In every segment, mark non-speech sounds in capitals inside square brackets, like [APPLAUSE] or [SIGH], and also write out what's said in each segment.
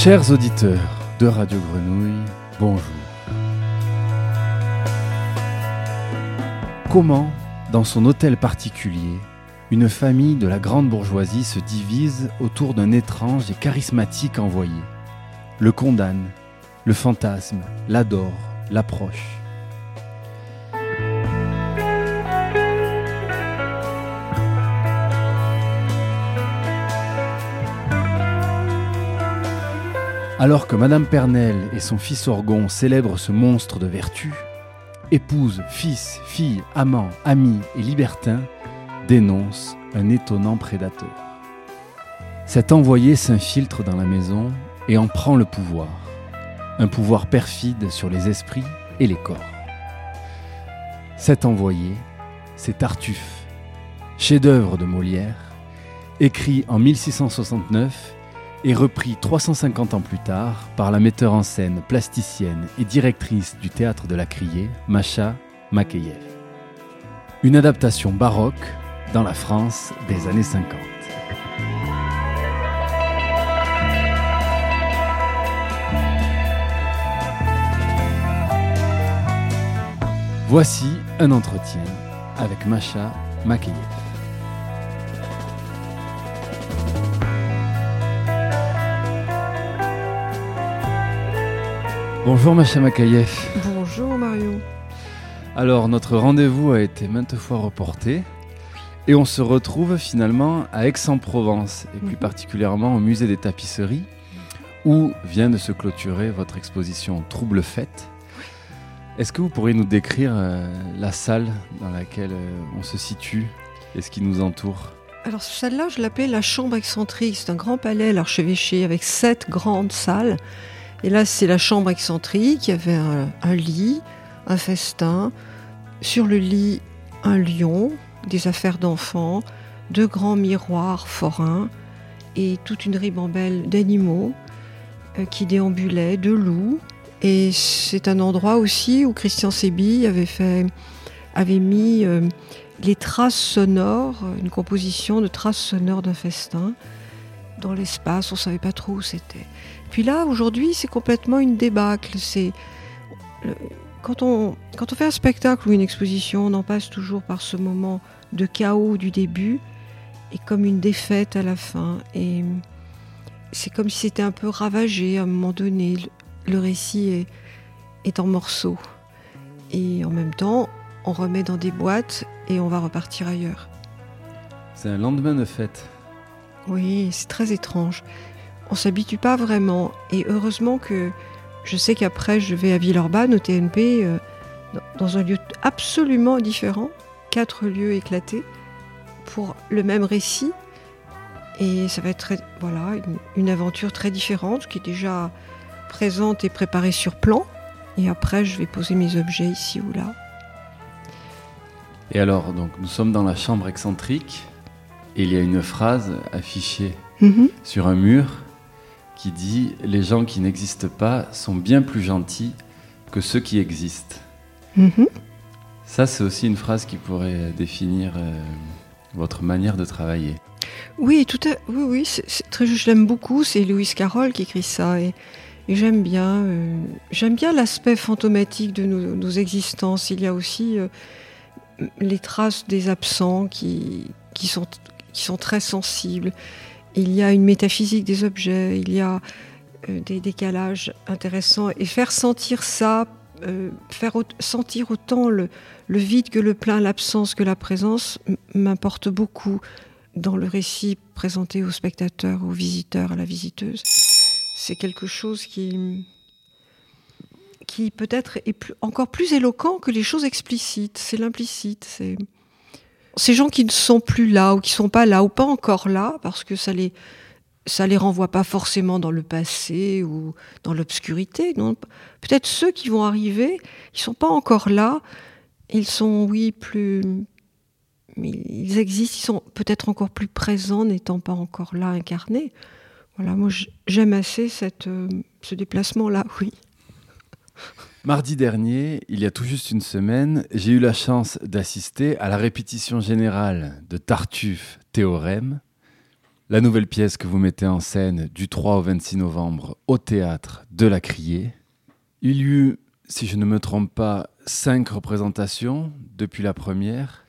Chers auditeurs de Radio Grenouille, bonjour. Comment, dans son hôtel particulier, une famille de la grande bourgeoisie se divise autour d'un étrange et charismatique envoyé? Le condamne, le fantasme, l'adore, l'approche. Alors que Madame Pernelle et son fils Orgon célèbrent ce monstre de vertu, épouse, fils, fille, amant, ami et libertin dénoncent un étonnant prédateur. Cet envoyé s'infiltre dans la maison et en prend le pouvoir, un pouvoir perfide sur les esprits et les corps. Cet envoyé, c'est Tartuffe, chef-d'œuvre de Molière, écrit en 1669 et repris 350 ans plus tard par la metteur en scène, plasticienne et directrice du théâtre de la Criée, Macha Makeyev. Une adaptation baroque dans la France des années 50. Voici un entretien avec Macha Makeyev. Bonjour Macha Makayev. Bonjour Mario. Alors notre rendez-vous a été maintes fois reporté et on se retrouve finalement à Aix-en-Provence et plus mhm. particulièrement au musée des tapisseries où vient de se clôturer votre exposition Trouble Fête. Est-ce que vous pourriez nous décrire euh, la salle dans laquelle euh, on se situe et ce qui nous entoure? Alors celle-là, je l'appelle la chambre excentrique. C'est un grand palais, l'archevêché, avec sept grandes salles et là, c'est la chambre excentrique. Il y avait un, lit, un festin. Sur le lit, un lion, des affaires d'enfants, deux grands miroirs forains et toute une ribambelle d'animaux euh, qui déambulaient, de loups. Et c'est un endroit aussi où Christian Sébi avait, fait, avait mis euh, les traces sonores, une composition de traces sonores d'un festin dans l'espace. On ne savait pas trop où c'était. Puis là, aujourd'hui, c'est complètement une débâcle. C'est quand on, quand on fait un spectacle ou une exposition, on en passe toujours par ce moment de chaos du début et comme une défaite à la fin. Et c'est comme si c'était un peu ravagé à un moment donné. Le, récit est, est en morceaux. Et en même temps, on remet dans des boîtes et on va repartir ailleurs. C'est un lendemain de fête. Oui, c'est très étrange on s'habitue pas vraiment. Et heureusement que je sais qu'après, je vais à Villeurbanne, au TNP, euh, dans un lieu absolument différent, quatre lieux éclatés, pour le même récit. Et ça va être voilà, une, aventure très différente, qui est déjà présente et préparée sur plan. Et après, je vais poser mes objets ici ou là. Et alors, donc, nous sommes dans la chambre excentrique, et il y a une phrase affichée mhm. sur un mur qui dit Les gens qui n'existent pas sont bien plus gentils que ceux qui existent. Mhm. Ça, c'est aussi une phrase qui pourrait définir euh, votre manière de travailler. Oui, tout à... oui, oui très, je l'aime beaucoup. C'est Louis Carroll qui écrit ça. Et, j'aime bien, euh, j'aime bien l'aspect fantomatique de nos, existences. Il y a aussi euh, les traces des absents qui, qui, sont, qui sont très sensibles il y a une métaphysique des objets, il y a euh, des décalages intéressants. Et faire sentir ça, euh, faire sentir autant le, vide que le plein, l'absence que la présence, m'importe beaucoup dans le récit présenté aux spectateurs, aux visiteurs, à la visiteuse. C'est quelque chose qui, qui peut-être est encore plus éloquent que les choses explicites. C'est l'implicite. C'est ces gens qui ne sont plus là ou qui sont pas là ou pas encore là, parce que ça les ça les renvoie pas forcément dans le passé ou dans l'obscurité. Peut-être ceux qui vont arriver, ils sont pas encore là. Ils sont, oui, plus, ils existent. Ils sont peut-être encore plus présents, n'étant pas encore là incarnés. Voilà, moi j'aime assez cette, euh, ce déplacement-là, oui. Mardi dernier, il y a tout juste une semaine, j'ai eu la chance d'assister à la répétition générale de Tartuffe Théorème, La nouvelle pièce que vous mettez en scène du 3 au 26 novembre au théâtre de la Criée. Il y eut, si je ne me trompe pas, cinq représentations depuis la première.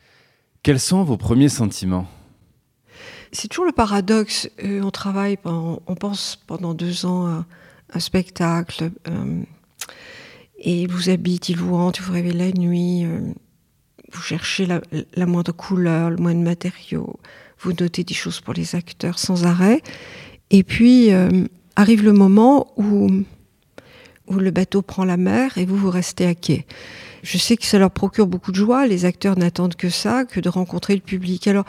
Quels sont vos premiers sentiments? C'est toujours le paradoxe. Euh, on travaille, on pense pendant deux ans à un spectacle. Euh, et vous habite, il vous hante, vous rêvez la nuit, euh, vous cherchez la, la, moindre couleur, le moindre matériau, vous notez des choses pour les acteurs sans arrêt. Et puis euh, arrive le moment où, où le bateau prend la mer et vous, vous restez à quai. Je sais que ça leur procure beaucoup de joie, les acteurs n'attendent que ça, que de rencontrer le public. Alors,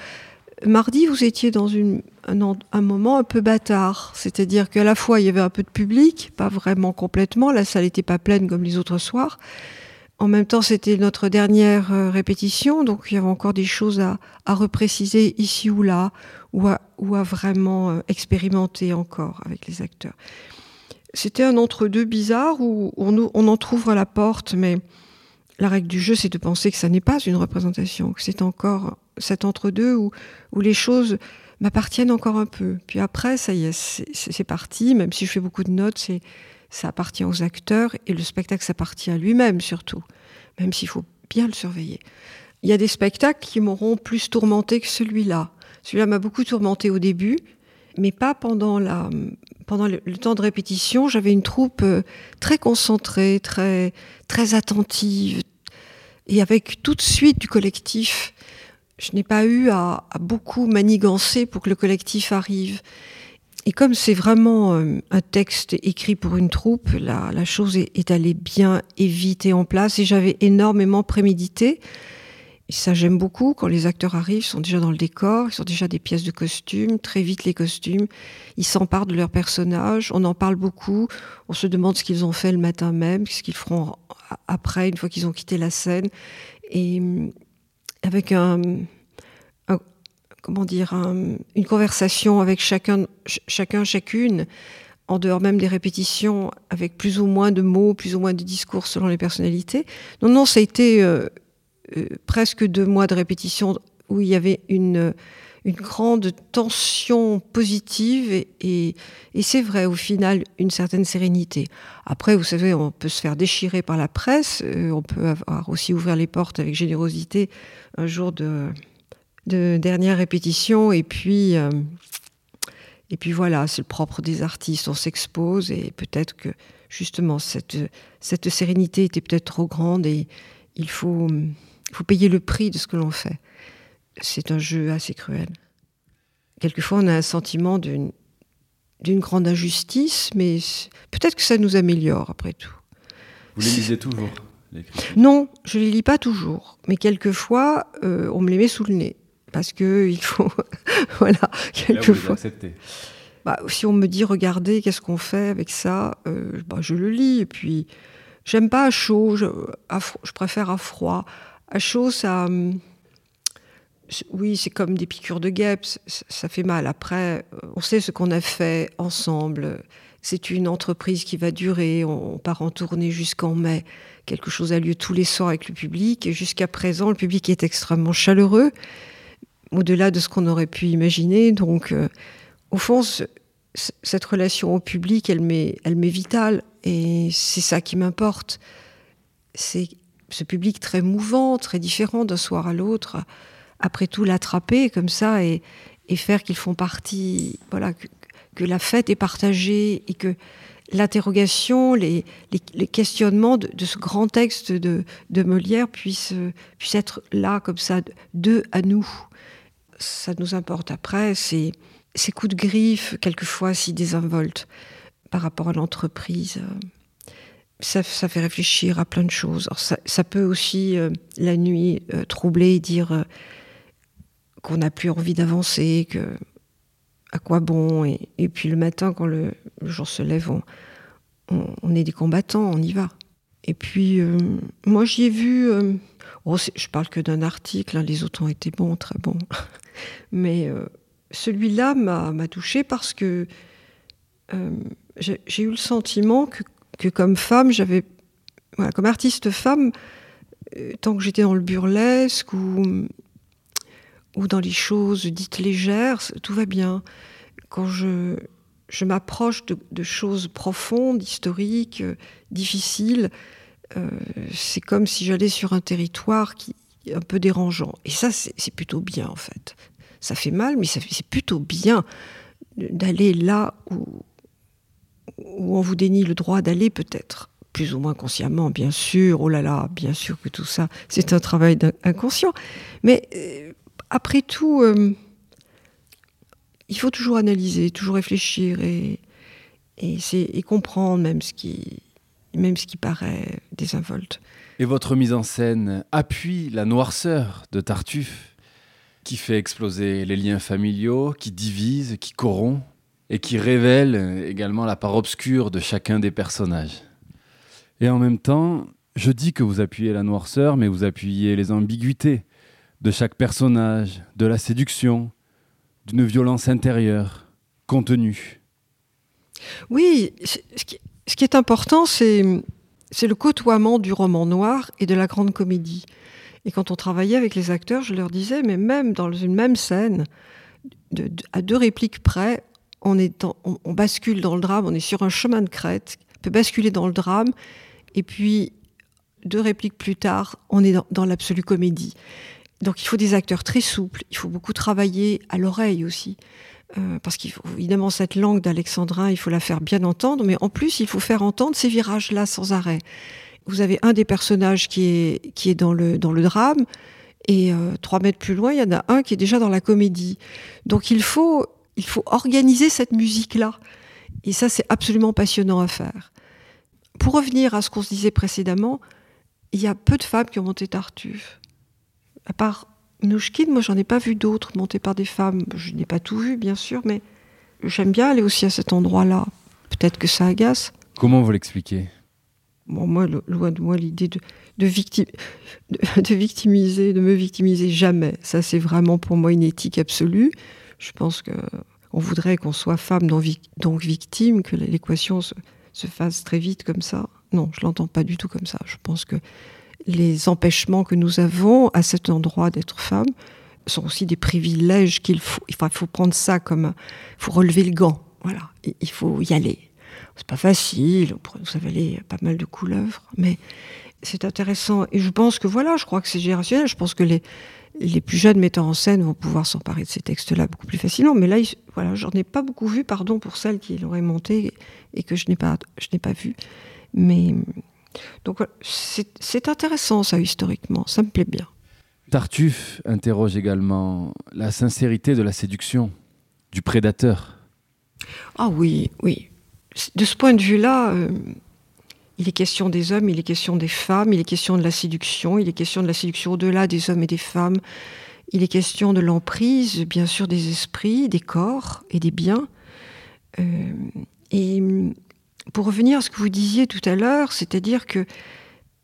mardi, vous étiez dans une, un, moment un peu bâtard. C'est-à-dire qu'à la fois, il y avait un peu de public, pas vraiment complètement, la salle n'était pas pleine comme les autres soirs. En même temps, c'était notre dernière euh, répétition, donc il y avait encore des choses à, à repréciser ici ou là, ou à, ou à vraiment euh, expérimenter encore avec les acteurs. C'était un entre-deux bizarre où on, on entr'ouvre la porte, mais la règle du jeu, c'est de penser que ça n'est pas une représentation, que c'est encore cet entre-deux où, les choses m'appartiennent encore un peu. Puis après, ça y est, c'est parti, même si je fais beaucoup de notes, c'est ça appartient aux acteurs et le spectacle s'appartient à lui-même surtout, même s'il faut bien le surveiller. Il y a des spectacles qui m'auront plus tourmenté que celui-là. Celui-là m'a beaucoup tourmenté au début, mais pas pendant, la, pendant le, temps de répétition. J'avais une troupe euh, très concentrée, très, très attentive, et avec toute suite du collectif je n'ai pas eu à, beaucoup manigancer pour que le collectif arrive. Et comme c'est vraiment euh, un texte écrit pour une troupe, la, chose est, allée bien et vite et en place. Et j'avais énormément prémédité. Et ça, j'aime beaucoup. Quand les acteurs arrivent, ils sont déjà dans le décor, ils sont déjà des pièces de costumes. Très vite, les costumes, ils s'emparent de leur personnage. On en parle beaucoup. On se demande ce qu'ils ont fait le matin même, ce qu'ils feront après, une fois qu'ils ont quitté la scène. Et avec un, comment dire, un, une conversation avec chacun, ch chacun, chacune, en dehors même des répétitions, avec plus ou moins de mots, plus ou moins de discours selon les personnalités. Non, non, ça a été euh, euh, presque deux mois de répétition où il y avait une, une grande tension positive et, c'est vrai, au final, une certaine sérénité. Après, vous savez, on peut se faire déchirer par la presse, euh, on peut avoir aussi ouvert les portes avec générosité un jour de, de dernière répétition et puis euh, et puis voilà c'est le propre des artistes on s'expose et peut-être que justement cette cette sérénité était peut-être trop grande et il faut il faut payer le prix de ce que l'on fait c'est un jeu assez cruel quelquefois on a un sentiment d'une grande injustice mais peut-être que ça nous améliore après tout vous les lisez toujours non, je les lis pas toujours, mais quelquefois euh, on me les met sous le nez parce que il faut [LAUGHS] voilà quelquefois. Bah, si on me dit regardez qu'est-ce qu'on fait avec ça, euh, bah, je le lis et puis j'aime pas à chaud, je, à, je préfère à froid. À chaud, ça, oui, c'est comme des piqûres de guêpes, ça fait mal. Après, on sait ce qu'on a fait ensemble. C'est une entreprise qui va durer, on part en tournée jusqu'en mai. Quelque chose a lieu tous les soirs avec le public. Et jusqu'à présent le public est extrêmement chaleureux au-delà de ce qu'on aurait pu imaginer. Donc euh, au fond ce, cette relation au public elle m'est elle m'est vitale. Et c'est ça qui m'importe. C'est ce public très mouvant très différent d'un soir à l'autre après tout l'attraper comme ça et, faire qu'ils font partie voilà que, la fête est partagée et que l'interrogation, les, les, questionnements de, ce grand texte de, Molière puissent, être là comme ça, d'eux à nous. Ça nous importe après, ces coups de griffe, quelquefois si désinvoltes par rapport à l'entreprise. Ça, ça fait réfléchir à plein de choses. Alors ça, peut aussi, euh, la nuit, euh, troubler et dire euh, qu'on n'a plus envie d'avancer, que à quoi bon et, puis le matin quand le, jour se lève on, est des combattants on y va. Et puis euh, moi j'y ai vu euh, oh, je parle que d'un article hein, les autres ont été bons très bons. [LAUGHS] Mais euh, celui là m'a touché parce que euh, j'ai eu le sentiment que, que comme femme j'avais voilà, comme artiste femme tant que j'étais dans le burlesque ou ou dans les choses dites légères tout va bien quand je, je m'approche de, choses profondes, historiques, euh, difficiles, euh, c'est comme si j'allais sur un territoire qui est un peu dérangeant. Et ça, c'est plutôt bien, en fait. Ça fait mal, mais c'est plutôt bien d'aller là où, où on vous dénie le droit d'aller, peut-être plus ou moins consciemment, bien sûr. Oh là là, bien sûr que tout ça, c'est un travail inconscient. Mais euh, après tout, euh, il faut toujours analyser, toujours réfléchir et, comprendre même ce qui paraît désinvolte. Et votre mise en scène appuie la noirceur de Tartuffe, qui fait exploser les liens familiaux, qui divise, qui corrompt, et qui révèle également la part obscure de chacun des personnages. Et en même temps, je dis que vous appuyez la noirceur, mais vous appuyez les ambiguïtés de chaque personnage, de la séduction, d'une violence intérieure, contenue. Oui, ce qui, est important, c'est le côtoiement du roman noir et de la grande comédie. Et quand on travaillait avec les acteurs, je leur disais, mais même dans une même scène, à deux répliques près, on, bascule dans le drame, on est sur un chemin de crête, on peut basculer dans le drame, et puis, deux répliques plus tard, on est dans, l'absolue comédie. Donc il faut des acteurs très souples, il faut beaucoup travailler à l'oreille aussi. Euh, parce qu'il faut cette langue d'alexandrin, il faut la faire bien entendre, mais en plus il faut faire entendre ces virages-là sans arrêt. Vous avez un des personnages qui est, qui est dans, le, dans le drame, et euh, trois mètres plus loin, il y en a un qui est déjà dans la comédie. Donc il faut, il faut organiser cette musique-là. Et ça, c'est absolument passionnant à faire. Pour revenir à ce qu'on se disait précédemment, il y a peu de femmes qui ont monté Tartuffe. À part Mnouchkine, moi j'en ai pas vu d'autres montés par des femmes. Je n'ai pas tout vu, bien sûr, mais j'aime bien aller aussi à cet endroit-là. Peut-être que ça agace. Comment vous l'expliquez? Bon, moi, loin de moi l'idée de, de, de, victimiser, de me victimiser jamais. Ça, c'est vraiment pour moi une éthique absolue. Je pense que on voudrait qu'on soit femme donc victime, que l'équation se, se fasse très vite comme ça. Non, je l'entends pas du tout comme ça. Je pense que les empêchements que nous avons à cet endroit d'être femme sont aussi des privilèges qu'il faut. Il faut prendre ça comme, il faut relever le gant. Voilà, il faut y aller. C'est pas facile. Vous avez pas mal de couleuvres, mais c'est intéressant. Et je pense que voilà, je crois que c'est générationnel. Je pense que les les plus jeunes metteurs en scène vont pouvoir s'emparer de ces textes-là beaucoup plus facilement. Mais là, voilà, j'en ai pas beaucoup vu, pardon pour celles qui l'auraient monté et que je n'ai pas, je n'ai pas vu. Mais donc c'est intéressant ça historiquement, ça me plaît bien. Tartuffe interroge également la sincérité de la séduction, du prédateur. Ah oui, oui. De ce point de vue-là, euh, il est question des hommes, il est question des femmes, il est question de la séduction, il est question de la séduction au-delà des hommes et des femmes. Il est question de l'emprise, bien sûr, des esprits, des corps et des biens. Euh, et pour revenir à ce que vous disiez tout à l'heure, c'est-à-dire que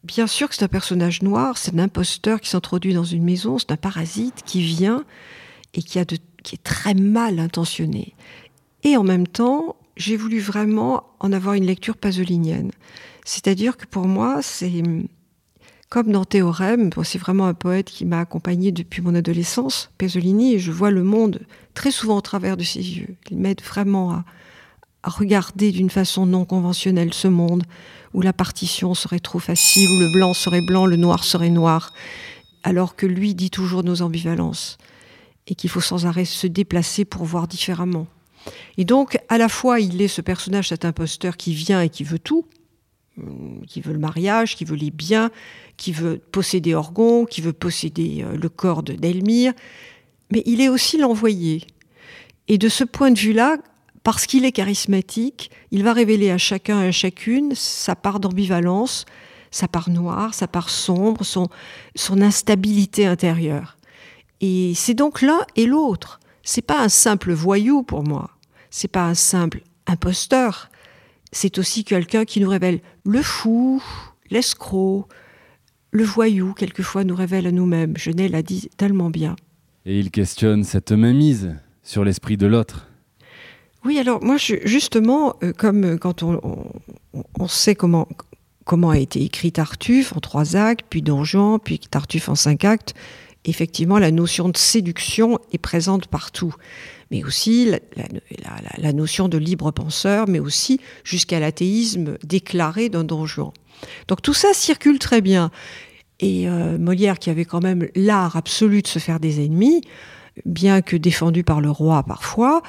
bien sûr que c'est un personnage noir, c'est un imposteur qui s'introduit dans une maison, c'est un parasite qui vient et qui, est très mal intentionné. Et en même temps, j'ai voulu vraiment en avoir une lecture pasolinienne. C'est-à-dire que pour moi, c'est comme dans Théorème, c'est vraiment un poète qui m'a accompagné depuis mon adolescence, Pasolini, et je vois le monde très souvent au travers de ses yeux. Il m'aide vraiment à, regarder d'une façon non conventionnelle ce monde où la partition serait trop facile, où le blanc serait blanc, le noir serait noir, alors que lui dit toujours nos ambivalences et qu'il faut sans arrêt se déplacer pour voir différemment. Et donc, à la fois, il est ce personnage, cet imposteur qui vient et qui veut tout, euh, qui veut le mariage, qui veut les biens, qui veut posséder Orgon, qui veut posséder euh, le corps d'Elmire, mais il est aussi l'envoyé. Et de ce point de vue-là, parce qu'il est charismatique, il va révéler à chacun et à chacune sa part d'ambivalence, sa part noire, sa part sombre, son, instabilité intérieure. Et c'est donc l'un et l'autre. C'est pas un simple voyou pour moi. C'est pas un simple imposteur c'est aussi quelqu'un qui nous révèle le fou, l'escroc, le voyou, quelquefois nous révèle à nous-mêmes. Genet l'a dit tellement bien. Et il questionne cette mainmise sur l'esprit de l'autre. Oui, alors moi, justement, euh, comme euh, quand on, sait comment, comment a été écrit Tartuffe en trois actes, puis Don Juan, puis Tartuffe en cinq actes, effectivement, la notion de séduction est présente partout. Mais aussi la, notion de libre penseur, mais aussi jusqu'à l'athéisme déclaré d'un Don Juan. Donc tout ça circule très bien. Et euh, Molière, qui avait quand même l'art absolu de se faire des ennemis, bien que défendu par le roi parfois,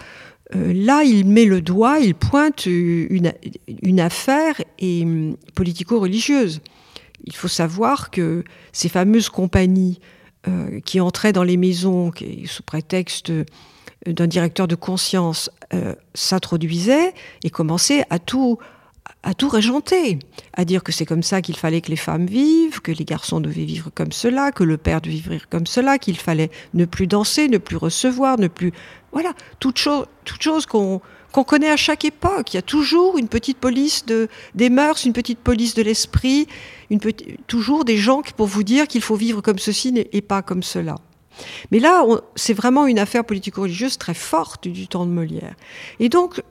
euh, là, il met le doigt, il pointe une, affaire et, hum, politico-religieuse. Il faut savoir que ces fameuses compagnies euh, qui entraient dans les maisons sous prétexte d'un directeur de conscience s'introduisaient et commençaient à tout à tout régenter, à dire que c'est comme ça qu'il fallait que les femmes vivent, que les garçons devaient vivre comme cela, que le père devait vivre comme cela, qu'il fallait ne plus danser, ne plus recevoir, ne plus... Voilà, toute chose, toute chose qu'on qu'on connaît à chaque époque. Il y a toujours une petite police de, des mœurs, une petite police de l'esprit, toujours des gens pour vous dire qu'il faut vivre comme ceci et pas comme cela. Mais là, c'est vraiment une affaire politico-religieuse très forte du temps de Molière. Et donc,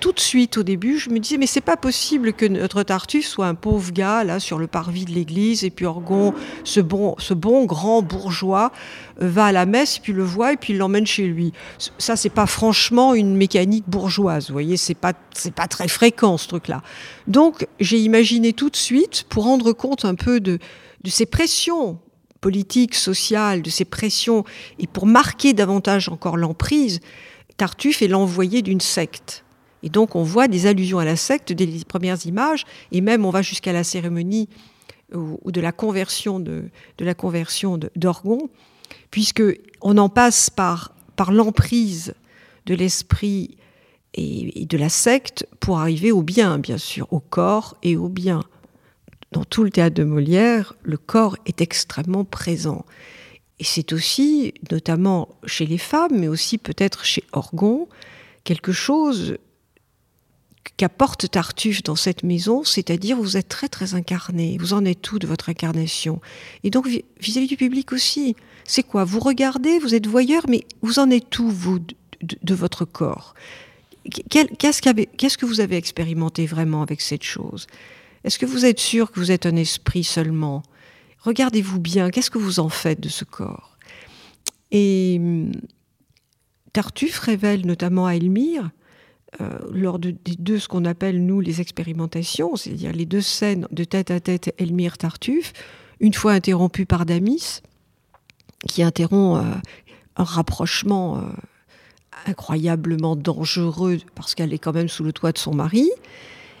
tout de suite au début, je me disais mais c'est pas possible que notre Tartuffe soit un pauvre gars là sur le parvis de l'église et puis Orgon, ce bon, ce bon grand bourgeois, euh, va à la messe puis le voit et puis l'emmène chez lui. Ça c'est pas franchement une mécanique bourgeoise, vous voyez, c'est pas c'est pas très fréquent ce truc-là. Donc j'ai imaginé tout de suite pour rendre compte un peu de de ces pressions politiques, sociales, de ces pressions et pour marquer davantage encore l'emprise, Tartuffe est l'envoyé d'une secte. Et donc on voit des allusions à la secte dès les premières images, et même on va jusqu'à la cérémonie ou, de la conversion de, de la conversion d'Orgon, puisque on en passe par, par l'emprise de l'esprit et, de la secte pour arriver au bien, bien sûr, au corps et au bien. Dans tout le théâtre de Molière, le corps est extrêmement présent. Et c'est aussi, notamment chez les femmes, mais aussi peut-être chez Orgon, quelque chose qu'apporte Tartuffe dans cette maison, c'est-à-dire vous êtes très très incarné, vous en êtes tout de votre incarnation? Et donc vis-à-vis du public aussi, c'est quoi? Vous regardez, vous êtes voyeur, mais vous en êtes tout, vous, de, votre corps? Qu'est-ce que vous avez expérimenté vraiment avec cette chose? Est-ce que vous êtes sûr que vous êtes un esprit seulement? Regardez-vous bien, qu'est-ce que vous en faites de ce corps? Et hum, Tartuffe révèle notamment à Elmire euh, lors de, ce qu'on appelle, nous, les expérimentations, c'est-à-dire les deux scènes de tête à tête Elmire-Tartuffe, une fois interrompues par Damis, qui interrompt euh, un rapprochement euh, incroyablement dangereux parce qu'elle est quand même sous le toit de son mari,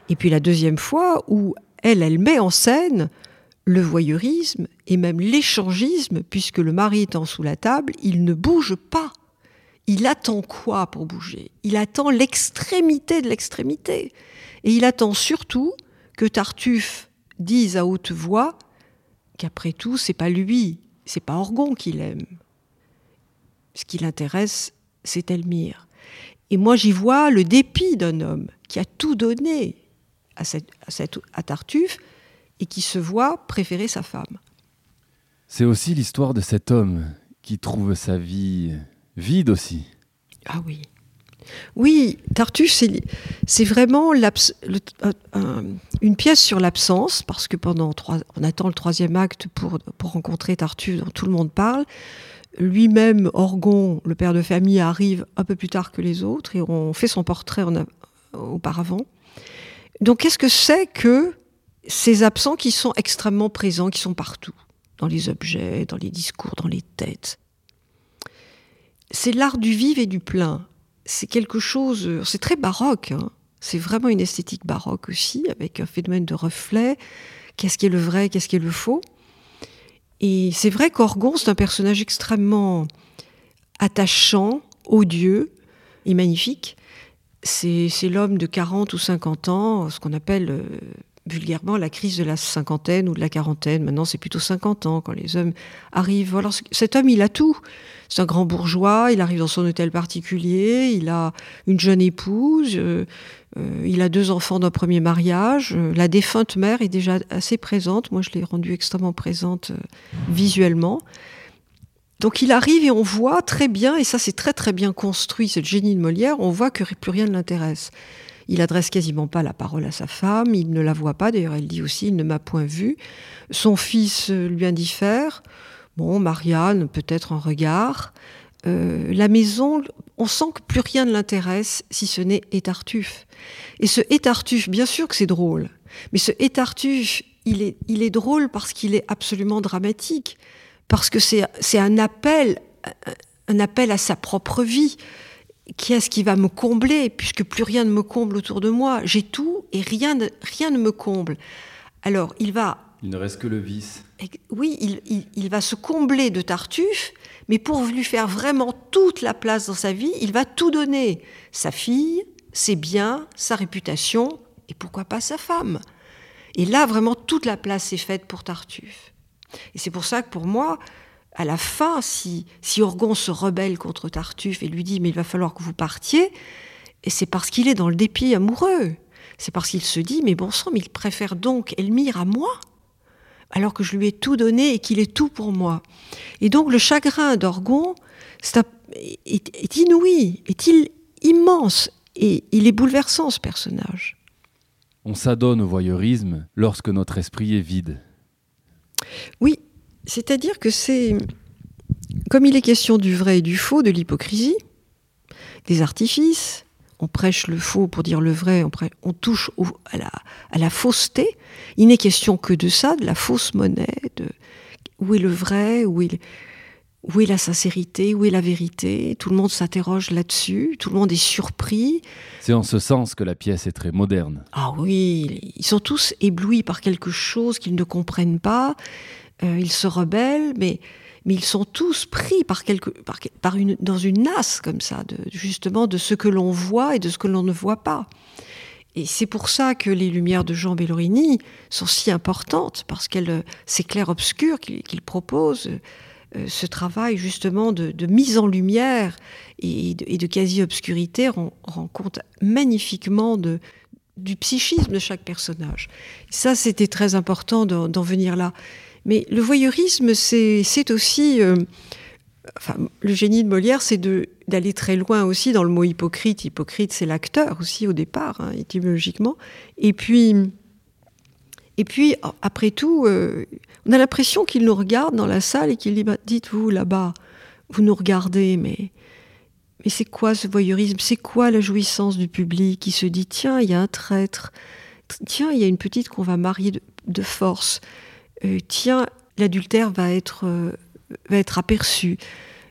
et puis la deuxième fois où elle, elle met en scène le voyeurisme et même l'échangisme, puisque le mari étant sous la table, il ne bouge pas il attend quoi pour bouger? Il attend l'extrémité de l'extrémité. Et il attend surtout que Tartuffe dise à haute voix qu'après tout, c'est pas lui, c'est pas Orgon qu'il aime. Ce qui l'intéresse, c'est Elmire. Et moi, j'y vois le dépit d'un homme qui a tout donné à, cette, à Tartuffe et qui se voit préférer sa femme. C'est aussi l'histoire de cet homme qui trouve sa vie vide aussi. Ah oui. Oui, Tartuffe, c'est vraiment une pièce sur l'absence, parce que pendant trois, on attend le troisième acte pour, pour rencontrer Tartuffe dont tout le monde parle. Lui-même, Orgon, le père de famille, arrive un peu plus tard que les autres et on fait son portrait auparavant. Donc qu'est-ce que c'est que ces absents qui sont extrêmement présents, qui sont partout, dans les objets, dans les discours, dans les têtes? C'est l'art du vivre et du plein. C'est quelque chose, c'est très baroque. Hein. C'est vraiment une esthétique baroque aussi, avec un phénomène de reflet. Qu'est-ce qui est le vrai, qu'est-ce qui est le faux? Et c'est vrai qu'Orgon, c'est un personnage extrêmement attachant, odieux et magnifique. C'est l'homme de 40 ou 50 ans, ce qu'on appelle euh, vulgairement la crise de la cinquantaine ou de la quarantaine. Maintenant, c'est plutôt 50 ans quand les hommes arrivent. Alors, cet homme, il a tout. C'est un grand bourgeois, il arrive dans son hôtel particulier, il a une jeune épouse, euh, euh, il a deux enfants d'un premier mariage. Euh, la défunte mère est déjà assez présente. Moi, je l'ai rendue extrêmement présente visuellement. Donc il arrive et on voit très bien, et ça c'est très très bien construit, ce génie de Molière, on voit que plus rien ne l'intéresse. Il adresse quasiment pas la parole à sa femme, il ne la voit pas, d'ailleurs elle dit aussi, il ne m'a point vu. Son fils lui indiffère. Bon, Marianne, peut-être un regard. Euh, la maison, on sent que plus rien ne l'intéresse si ce n'est Étartuffe. Et ce Étartuffe, bien sûr que c'est drôle, mais ce Étartuffe, il est, il est drôle parce qu'il est absolument dramatique, parce que c'est un appel, un appel à sa propre vie. Qui est-ce qui va me combler, puisque plus rien ne me comble autour de moi? J'ai tout et rien rien ne me comble. Alors, il va... Il ne reste que le vice. Oui, il, va se combler de Tartuffe, mais pour lui faire vraiment toute la place dans sa vie, il va tout donner. Sa fille, ses biens, sa réputation, et pourquoi pas sa femme. Et là, vraiment, toute la place est faite pour Tartuffe. Et c'est pour ça que pour moi, à la fin, si, si Orgon se rebelle contre Tartuffe et lui dit mais il va falloir que vous partiez, et c'est parce qu'il est dans le dépit amoureux. C'est parce qu'il se dit mais bon sang, mais il préfère donc Elmire à moi alors que je lui ai tout donné et qu'il est tout pour moi. Et donc le chagrin d'Orgon est, inouï, est-il immense, et il est bouleversant ce personnage. On s'adonne au voyeurisme lorsque notre esprit est vide. Oui, c'est-à-dire que c'est, comme il est question du vrai et du faux, de l'hypocrisie, des artifices, on prêche le faux pour dire le vrai, on, touche à, la, à, la, fausseté. Il n'est question que de ça, de la fausse monnaie, de où est le vrai, où est, où est la sincérité, où est la vérité. Tout le monde s'interroge là-dessus, tout le monde est surpris. C'est en ce sens que la pièce est très moderne. Ah oui, ils sont tous éblouis par quelque chose qu'ils ne comprennent pas. Euh, ils se rebellent, mais mais ils sont tous pris par quelque, par, une, dans une nasse comme ça, de, justement de ce que l'on voit et de ce que l'on ne voit pas. Et c'est pour ça que les lumières de Jean Bellorini sont si importantes, parce qu'elles, c'est clair-obscur qu'il propose, euh, ce travail justement de, mise en lumière et de, quasi-obscurité rend, compte magnifiquement du psychisme de chaque personnage. ça, c'était très important d'en venir là. Mais le voyeurisme, c'est aussi... Euh, enfin, le génie de Molière, c'est d'aller très loin aussi dans le mot hypocrite. Hypocrite, c'est l'acteur aussi au départ, hein, étymologiquement. Et puis, et puis après tout, euh, on a l'impression qu'il nous regarde dans la salle et qu'il dit bah, Dites-vous là-bas, vous nous regardez, mais, mais c'est quoi ce voyeurisme? C'est quoi la jouissance du public? Qui se dit Tiens, il y a un traître. Tiens, il y a une petite qu'on va marier de force. Euh, tiens, l'adultère va être, euh, va être aperçu.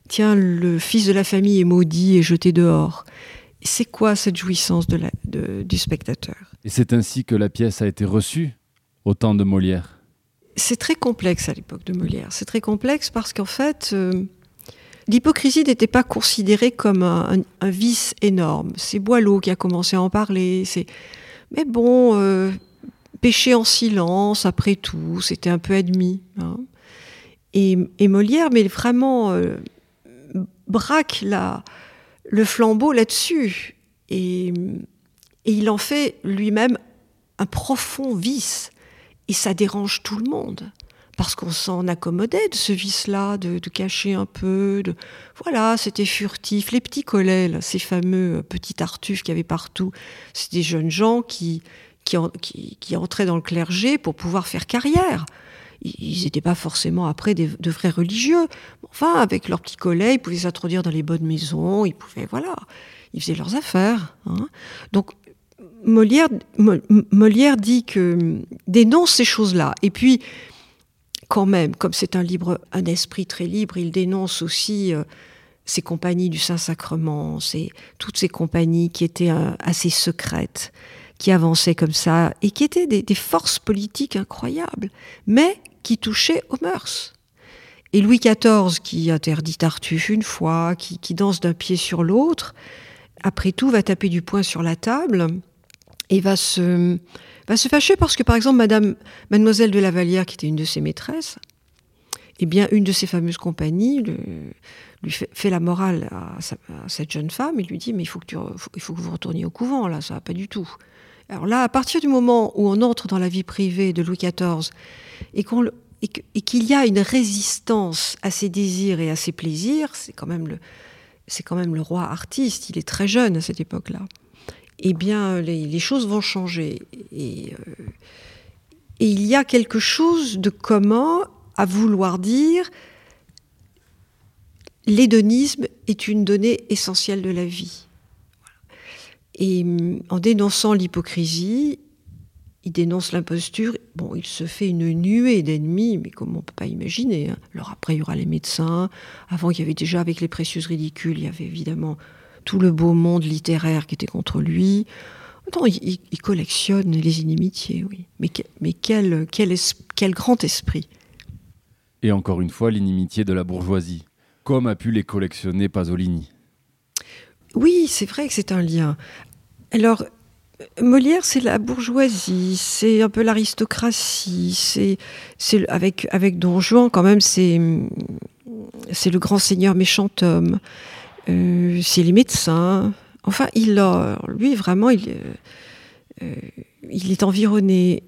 Tiens, le fils de la famille est maudit et jeté dehors. C'est quoi cette jouissance de la, du spectateur? Et c'est ainsi que la pièce a été reçue au temps de Molière C'est très complexe à l'époque de Molière. C'est très complexe parce qu'en fait, euh, l'hypocrisie n'était pas considérée comme un, vice énorme. C'est Boileau qui a commencé à en parler. Mais bon, péché en silence, après tout, c'était un peu admis. Hein. Et, Molière, mais vraiment, euh, braque la, le flambeau là-dessus. Et, il en fait lui-même un profond vice. Et ça dérange tout le monde. Parce qu'on s'en accommodait de ce vice-là, de, cacher un peu. De, voilà, c'était furtif. Les petits collets, ces fameux petits tartuffes qu'il y avait partout, c'est des jeunes gens qui, qui, entraient dans le clergé pour pouvoir faire carrière. Ils n'étaient pas forcément après de vrais religieux. Enfin, avec leurs petits collègues, ils pouvaient s'introduire dans les bonnes maisons, ils pouvaient, voilà, ils faisaient leurs affaires. Hein. Donc, Molière, dit que dénonce ces choses-là. Et puis, quand même, comme c'est un, libre, un esprit très libre, il dénonce aussi euh, ces compagnies du Saint-Sacrement, toutes ces compagnies qui étaient euh, assez secrètes qui avançaient comme ça et qui étaient des, forces politiques incroyables, mais qui touchaient aux mœurs. Et Louis XIV, qui interdit Tartuffe une fois, qui, danse d'un pied sur l'autre, après tout va taper du poing sur la table et va se, va se fâcher parce que, par exemple, Madame, Mademoiselle de Lavalière, qui était une de ses maîtresses, eh bien, une de ses fameuses compagnies lui fait, la morale à, cette jeune femme et lui dit Mais il faut, que tu, il faut que vous retourniez au couvent, là, ça va pas du tout. Alors là, à partir du moment où on entre dans la vie privée de Louis XIV et qu'il y a une résistance à ses désirs et à ses plaisirs, c'est quand même le, roi artiste. Il est très jeune à cette époque-là. Eh bien, les, choses vont changer. Euh, et, il y a quelque chose de commun à vouloir dire l'hédonisme est une donnée essentielle de la vie. Et mm, en dénonçant l'hypocrisie, il dénonce l'imposture. Bon, il se fait une nuée d'ennemis, mais comme on ne peut pas imaginer. Hein. Alors après, il y aura les médecins. Avant, il y avait déjà, avec les précieuses ridicules, il y avait évidemment tout le beau monde littéraire qui était contre lui. Non, il, collectionne les inimitiés, oui. Mais, mais quel, quel, quel grand esprit. Et encore une fois, l'inimitié de la bourgeoisie, comme a pu les collectionner Pasolini. Oui, c'est vrai que c'est un lien. Alors, Molière, c'est la bourgeoisie, c'est un peu l'aristocratie, c'est, avec, avec Don Juan, quand même, c'est, c'est le grand seigneur méchant homme, euh, c'est les médecins. Enfin, il a, lui, vraiment, il, euh, il est environné.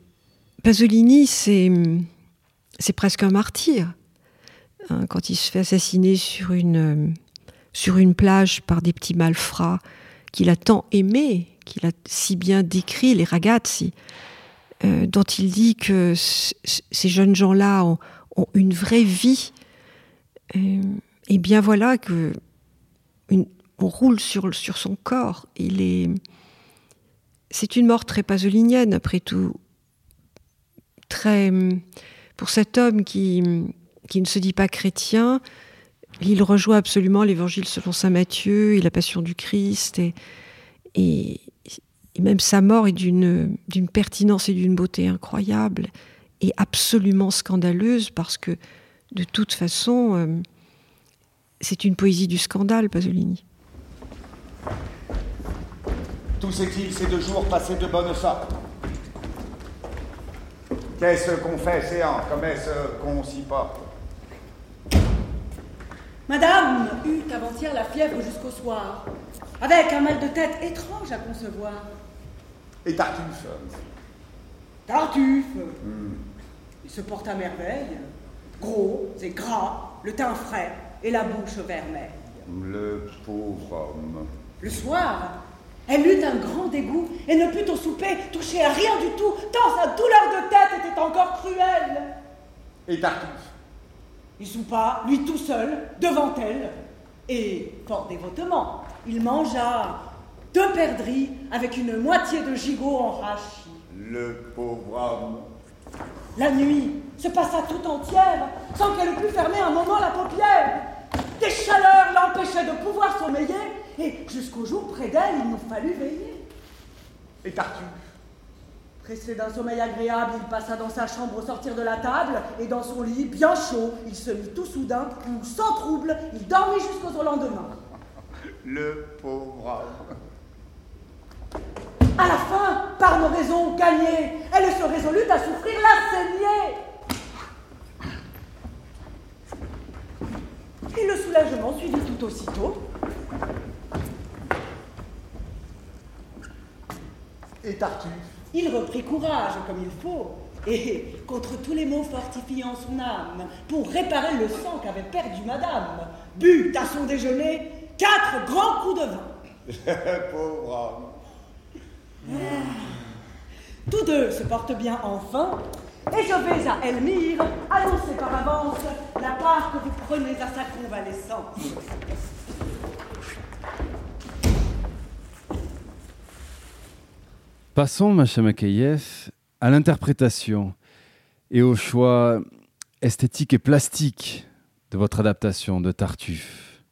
Pasolini, c'est, c'est presque un martyr. Hein, quand il se fait assassiner sur une, sur une plage par des petits malfrats qu'il a tant aimés, qu'il a si bien décrit, les ragazzi, euh, dont il dit que ces jeunes gens-là ont, une vraie vie. Euh, et bien voilà que on roule sur, son corps. Il est, c'est une mort très pasolinienne après tout, très pour cet homme qui ne se dit pas chrétien. Il rejoint absolument l'Évangile selon saint Matthieu et la Passion du Christ et, même sa mort est d'une pertinence et d'une beauté incroyable et absolument scandaleuse parce que de toute façon, euh, c'est une poésie du scandale, Pasolini. Tout s'est-il ces deux jours passés de bonne sorte Qu'est-ce qu'on fait, séant? Comment est-ce qu'on s'y porte? Madame eut avant-hier la fièvre jusqu'au soir, avec un mal de tête étrange à concevoir. Et Tartuffe Tartuffe hmm. Il se porte à merveille, gros et gras, le teint frais et la bouche vermeille. Le pauvre homme. Le soir, elle eut un grand dégoût et ne put au souper toucher à rien du tout, tant sa douleur de tête était encore cruelle. Et Tartuffe Il soupa, lui tout seul, devant elle, et, fort dévotement, il mangea deux perdrix avec une moitié de gigot en rachis. Le pauvre homme. La nuit se passa tout entière sans qu'elle pût fermer un moment la paupière. Des chaleurs l'empêchaient de pouvoir sommeiller et jusqu'au jour près d'elle il nous fallut veiller. Et Tartuffe Pressé d'un sommeil agréable, il passa dans sa chambre au sortir de la table, et dans son lit, bien chaud, il se mit tout soudain, où, sans trouble, il dormit jusqu'au lendemain. [LAUGHS] Le pauvre homme. À la fin, par nos raisons gagnées, elle se résolut à souffrir la saignée. Et le soulagement suivit tout aussitôt. Et Tartuffe Il reprit courage comme il faut, et contre tous les maux fortifiant son âme, pour réparer le sang qu'avait perdu madame, but à son déjeuner quatre grands coups de vin. [LAUGHS] Pauvre homme. Tous deux se portent bien enfin, et je vais à Elmire annoncer par avance la part que vous prenez à sa convalescence. Passons, Macha Makayev, à l'interprétation et au choix esthétique et plastique de votre adaptation de Tartuffe.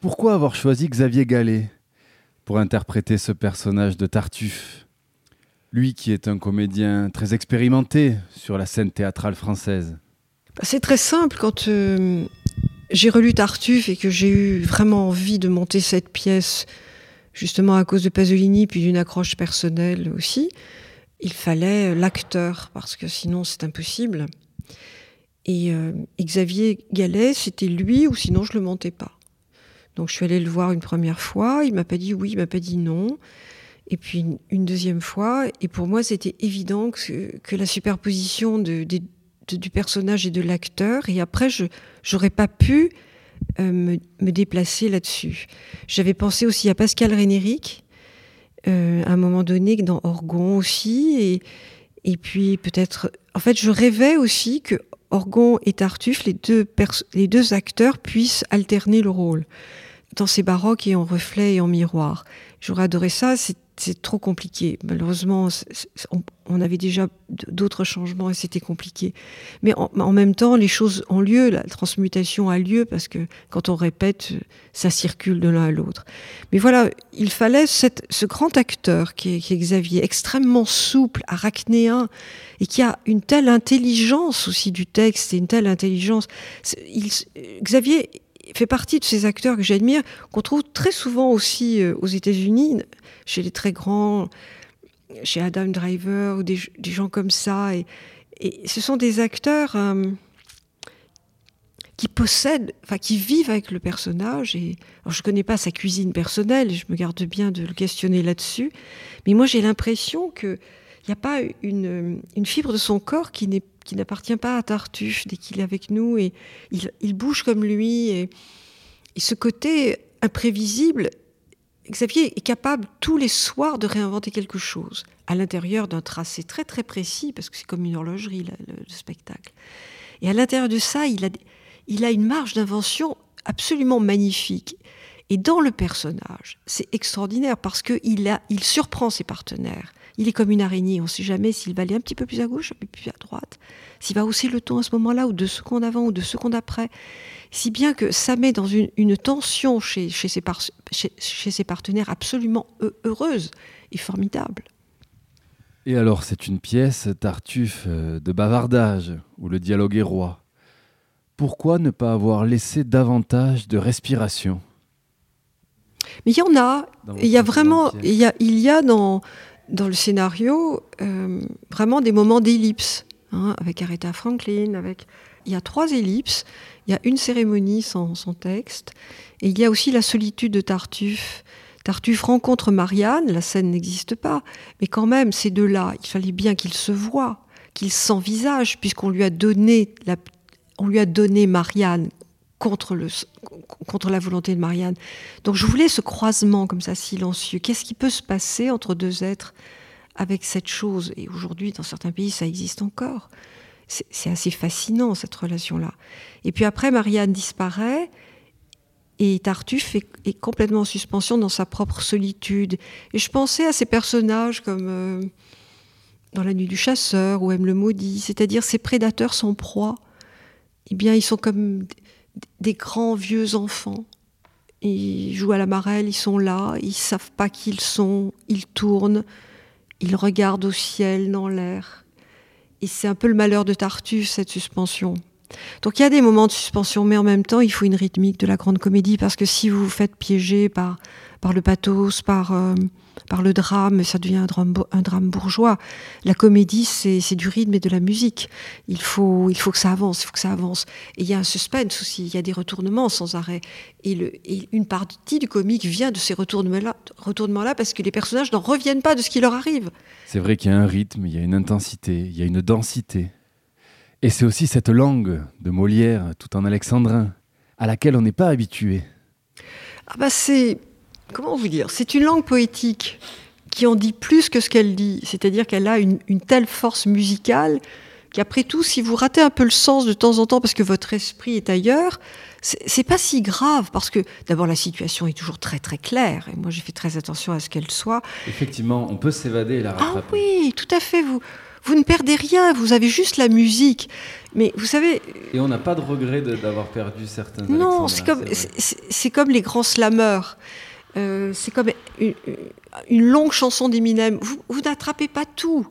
Pourquoi avoir choisi Xavier Gallet pour interpréter ce personnage de Tartuffe? Lui qui est un comédien très expérimenté sur la scène théâtrale française. Bah, c'est très simple quand euh, j'ai relu Tartuffe et que j'ai eu vraiment envie de monter cette pièce, justement à cause de Pasolini, puis d'une accroche personnelle aussi. Il fallait l'acteur, parce que sinon c'est impossible. Et, euh, Xavier Gallet, c'était lui, ou sinon je le montais pas. Donc je suis allée le voir une première fois, il m'a pas dit oui, il m'a pas dit non. Et puis une, deuxième fois, et pour moi c'était évident que, la superposition du personnage et de l'acteur, et après je n'aurais pas pu euh, me, déplacer là-dessus. J'avais pensé aussi à Pascal Rénéric, euh, à un moment donné, dans Orgon aussi, et, et puis peut-être... En fait, je rêvais aussi que Orgon et Tartuffe, les deux, les deux acteurs, puissent alterner le rôle dans ces baroques et en reflet et en miroir. J'aurais adoré ça, c'est trop compliqué. Malheureusement, on, avait déjà d'autres changements et c'était compliqué. Mais en, même temps, les choses ont lieu, la transmutation a lieu parce que quand on répète, ça circule de l'un à l'autre. Mais voilà, il fallait ce grand acteur qui est, Xavier, extrêmement souple, arachnéen, et qui a une telle intelligence aussi du texte et une telle intelligence. Xavier fait partie de ces acteurs que j'admire, qu'on trouve très souvent aussi euh, aux États-Unis chez les très grands, chez Adam Driver ou des, gens comme ça. Et, ce sont des acteurs euh, qui possèdent, enfin qui vivent avec le personnage. Et je ne connais pas sa cuisine personnelle, je me garde bien de le questionner là-dessus. Mais moi, j'ai l'impression qu'il n'y a pas une, fibre de son corps qui n'appartient pas à Tartuffe dès qu'il est avec nous et il, bouge comme lui et ce côté imprévisible Xavier est capable tous les soirs de réinventer quelque chose à l'intérieur d'un tracé très très précis, parce que c'est comme une horlogerie, le, spectacle. Et à l'intérieur de ça, il a, il a une marge d'invention absolument magnifique. Et dans le personnage, c'est extraordinaire parce qu'il il surprend ses partenaires. Il est comme une araignée, on ne sait jamais s'il va aller un petit peu plus à gauche, un peu plus à droite, s'il va hausser le ton à ce moment-là, ou deux secondes avant, ou deux secondes après si bien que ça met dans une, tension chez, chez, ses chez, ses partenaires absolument heureuse et formidable. Et alors, c'est une pièce, Tartuffe, euh, de bavardage, où le dialogue est roi. Pourquoi ne pas avoir laissé davantage de respiration? Mais il y en a. Il y a vraiment, il y a, il y a dans, dans le scénario euh, vraiment des moments d'ellipse, hein, avec Aretha Franklin, avec. Il y a trois ellipses il y a une cérémonie sans, son texte, et il y a aussi la solitude de Tartuffe. Tartuffe rencontre Marianne, la scène n'existe pas, mais quand même, ces deux-là, il fallait bien qu'ils se voient, qu'ils s'envisagent, puisqu'on lui a donné on lui a donné Marianne contre, la volonté de Marianne. Donc je voulais ce croisement comme ça, silencieux. Qu'est-ce qui peut se passer entre deux êtres avec cette chose? Et aujourd'hui, dans certains pays, ça existe encore c'est assez fascinant cette relation-là. Et puis après, Marianne disparaît et Tartuffe est, complètement en suspension dans sa propre solitude. Et je pensais à ces personnages comme euh, dans La Nuit du Chasseur ou M le Maudit, c'est-à-dire ces prédateurs sans proie. Eh bien, ils sont comme des grands vieux enfants. Ils jouent à la marelle, ils sont là, ils savent pas qui ils sont, ils tournent, ils regardent au ciel, dans l'air. Et c'est un peu le malheur de Tartuffe, cette suspension. Donc il y a des moments de suspension, mais en même temps, il faut une rythmique de la grande comédie, parce que si vous vous faites piéger par, par le pathos, par, euh, par le drame, ça devient un drame, un drame bourgeois. La comédie, c'est du rythme et de la musique. Il faut, il faut que ça avance, il faut que ça avance. Et il y a un suspense aussi, il y a des retournements sans arrêt. Et, le, et une partie du comique vient de ces retournements-là, retournements-là, parce que les personnages n'en reviennent pas de ce qui leur arrive. C'est vrai qu'il y a un rythme, il y a une intensité, il y a une densité. Et c'est aussi cette langue de Molière, tout en alexandrin, à laquelle on n'est pas habitué. Ah bah c'est comment vous dire C'est une langue poétique qui en dit plus que ce qu'elle dit. C'est-à-dire qu'elle a une, telle force musicale qu'après tout, si vous ratez un peu le sens de temps en temps parce que votre esprit est ailleurs, c'est pas si grave parce que d'abord la situation est toujours très très claire et moi j'ai fait très attention à ce qu'elle soit. Effectivement, on peut s'évader et la rattraper. Ah oui, tout à fait. Vous vous ne perdez rien, vous avez juste la musique. Mais vous savez. Et on n'a pas de regret d'avoir perdu certains. Non, c'est comme, comme les grands slameurs. Euh, c'est comme une, longue chanson d'Eminem. Vous, vous n'attrapez pas tout,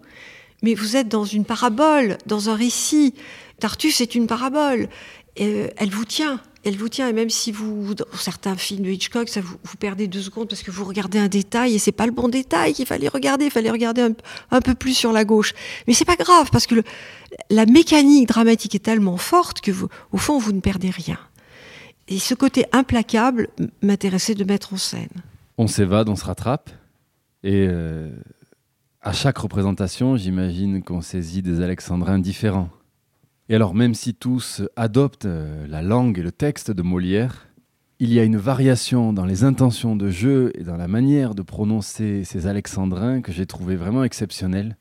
mais vous êtes dans une parabole, dans un récit. Tartus est une parabole. Euh, elle vous tient elle vous tient. Et même si vous, dans certains films de Hitchcock, ça vous, vous perdez deux secondes parce que vous regardez un détail et c'est pas le bon détail qu'il fallait regarder. Il fallait regarder un, peu plus sur la gauche. Mais c'est pas grave parce que la mécanique dramatique est tellement forte que vous, au fond, vous ne perdez rien. Et ce côté implacable m'intéressait de mettre en scène. On s'évade, on se rattrape. Et euh, à chaque représentation, j'imagine qu'on saisit des alexandrins différents. Et alors, même si tous adoptent euh, la langue et le texte de Molière, il y a une variation dans les intentions de jeu et dans la manière de prononcer ces alexandrins que j'ai trouvé vraiment exceptionnelle,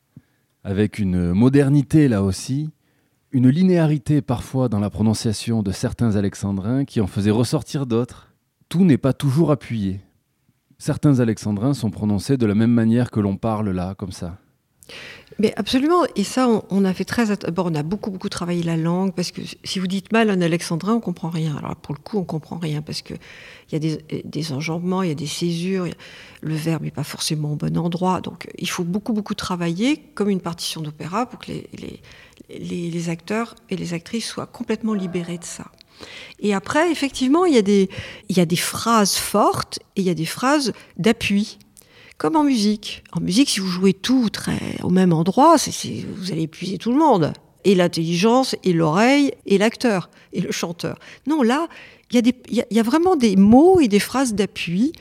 avec une modernité là aussi, une linéarité parfois dans la prononciation de certains alexandrins qui en faisait ressortir d'autres. Tout n'est pas toujours appuyé. Certains alexandrins sont prononcés de la même manière que l'on parle là, comme ça. Mais absolument, et ça, on, a fait très. Bon, on a beaucoup, beaucoup travaillé la langue, parce que si vous dites mal un alexandrin, on comprend rien. Alors, pour le coup, on comprend rien, parce qu'il y a des, enjambements, il y a des césures, le verbe n'est pas forcément au bon endroit. Donc, il faut beaucoup, beaucoup travailler, comme une partition d'opéra, pour que les, acteurs et les actrices soient complètement libérés de ça. Et après, effectivement, il y, a des, il y a des phrases fortes et il y a des phrases d'appui, comme en musique. En musique, si vous jouez tout très au même endroit, vous allez épuiser tout le monde. Et l'intelligence, et l'oreille, et l'acteur, et le chanteur. Non, là, il y, y a vraiment des mots et des phrases d'appui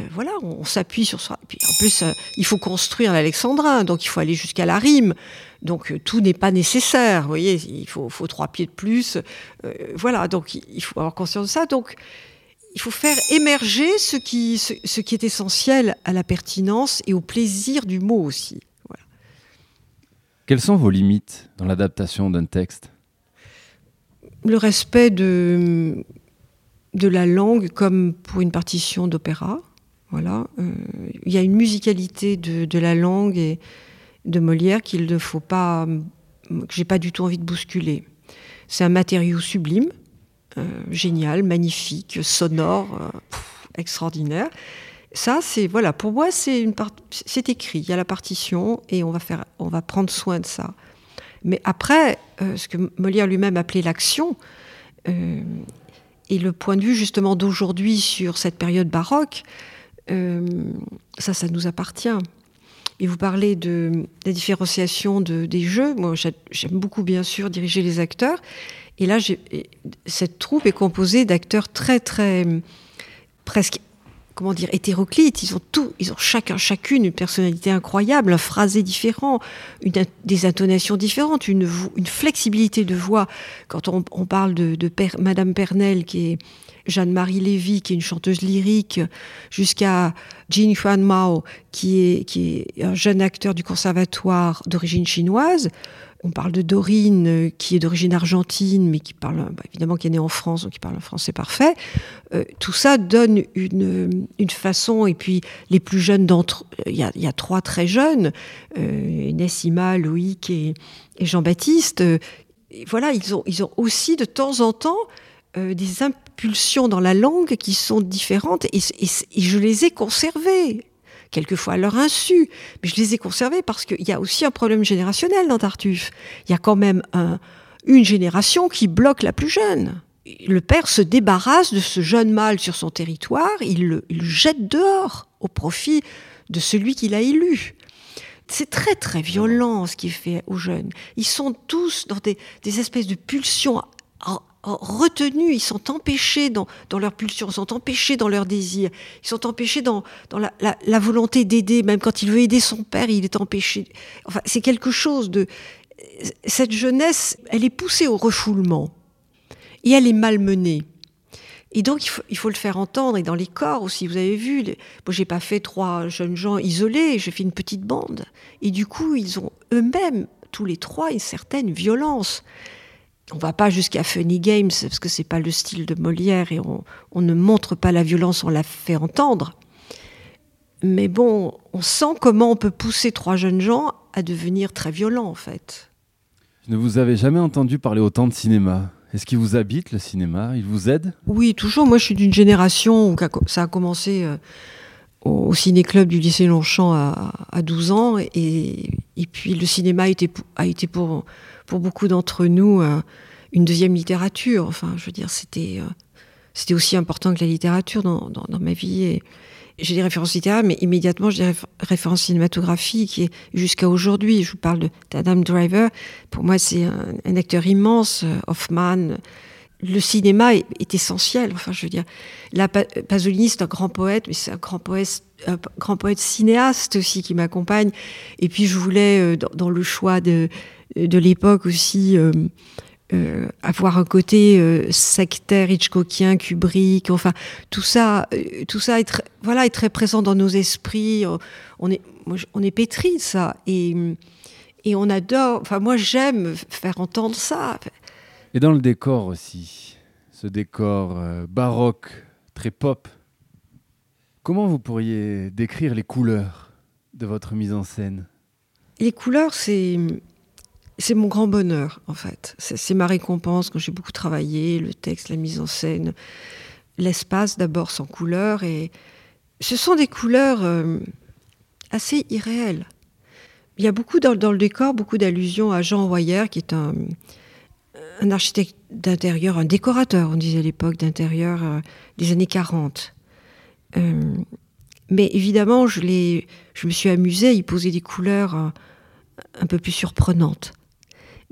euh, voilà, on, s'appuie sur ça. Et puis en plus, euh, il faut construire l'alexandrin, donc il faut aller jusqu'à la rime. Donc euh, tout n'est pas nécessaire. Vous voyez, il faut, trois pieds de plus. voilà, donc il faut avoir conscience de ça. Donc il faut faire émerger ce qui, ce, qui est essentiel à la pertinence et au plaisir du mot aussi. Quelles sont vos limites dans l'adaptation d'un texte? Le respect de, de la langue comme pour une partition d'opéra. Voilà. Euh, il y a une musicalité de, la langue et de Molière qu'il ne faut pas, que j'ai pas du tout envie de bousculer. C'est un matériau sublime, euh, génial, magnifique, sonore, euh, extraordinaire. Ça, c'est voilà, pour moi, c'est écrit. Il y a la partition et on va faire, on va prendre soin de ça. Mais après, ce que Molière lui-même appelait l'action, et le point de vue justement d'aujourd'hui sur cette période baroque, euh, ça, ça nous appartient. Et vous parlez de la différenciation de, des jeux. Moi, j'aime beaucoup, bien sûr, diriger les acteurs. Et là, cette troupe est composée d'acteurs très, très, presque, comment dire, hétéroclites. Ils ont tout, ils ont chacun, chacune une personnalité incroyable, un phrasé différent, des intonations différentes, une, flexibilité de voix. Quand on, parle de, Madame Pernel, qui est Jeanne-Marie Lévy, qui est une chanteuse lyrique, jusqu'à Jin Huan Mao, qui est un jeune acteur du conservatoire d'origine chinoise. On parle de Dorine, qui est d'origine argentine, mais qui parle, bah, évidemment, qui est née en France, donc qui parle un français parfait. Euh, tout ça donne une, une, façon, et puis les plus jeunes d'entre il y a, y a, trois très jeunes, euh, Loïc et, et Jean-Baptiste. voilà, ils ont, ils ont aussi de temps en temps euh, des impulsions dans la langue qui sont différentes et, je les ai conservées, quelquefois à leur insu, mais je les ai conservées parce qu'il y a aussi un problème générationnel dans Tartuffe. Il y a quand même une génération qui bloque la plus jeune. Le père se débarrasse de ce jeune mâle sur son territoire, il le, jette dehors au profit de celui qu'il a élu. C'est très très violent ce qui est fait aux jeunes. Ils sont tous dans des espèces de pulsions retenus, ils sont empêchés dans, dans leur pulsion, ils sont empêchés dans leur désir, ils sont empêchés dans, dans la, la, volonté d'aider, même quand il veut aider son père, il est empêché. Enfin, c'est quelque chose de... Cette jeunesse, elle est poussée au refoulement et elle est malmenée. Et donc, il faut, il faut, le faire entendre. Et dans les corps aussi, vous avez vu, les... bon, j'ai pas fait trois jeunes gens isolés, j'ai fait une petite bande. Et du coup, ils ont eux-mêmes, tous les trois, une certaine violence on va pas jusqu'à Funny Games parce que c'est pas le style de Molière et on, ne montre pas la violence, on la fait entendre. Mais bon, on sent comment on peut pousser trois jeunes gens à devenir très violents en fait. Je ne vous avais jamais entendu parler autant de cinéma. Est-ce qu'il vous habite le cinéma? Il vous aide? Oui, toujours. Moi, je suis d'une génération où ça a commencé euh, au ciné-club du lycée Longchamp à, 12 ans. Et, puis le cinéma a été, a été pour pour beaucoup d'entre nous euh, une deuxième littérature. Enfin, je veux dire, c'était euh, c'était aussi important que la littérature dans, dans, ma vie. J'ai des références littéraires, mais immédiatement j'ai des références cinématographiques. Et jusqu'à aujourd'hui, je vous parle de d'Adam Driver. Pour moi, c'est un, acteur immense. Euh, Hoffman. Le cinéma est, essentiel. Enfin, je veux dire, la Pasolini, c'est un grand poète, mais c'est un grand poète, un grand poète cinéaste aussi qui m'accompagne. Et puis, je voulais, dans le choix de de l'époque aussi euh, euh, avoir un côté euh, sectaire Hitchcockien, Kubrick, enfin tout ça, tout ça est très, voilà est très présent dans nos esprits. On est on est pétri de ça et et on adore. Enfin, moi, j'aime faire entendre ça. Et dans le décor aussi, ce décor baroque, très pop, comment vous pourriez décrire les couleurs de votre mise en scène? Les couleurs, c'est c'est mon grand bonheur, en fait. C'est ma récompense quand j'ai beaucoup travaillé, le texte, la mise en scène, l'espace d'abord sans couleur. Et ce sont des couleurs euh, assez irréelles. Il y a beaucoup dans, le décor, beaucoup d'allusions à Jean Royer, qui est un, architecte d'intérieur, un décorateur, on disait à l'époque, d'intérieur euh, des années 40. Euh, mais évidemment, je, je me suis amusée à y poser des couleurs un peu plus surprenantes.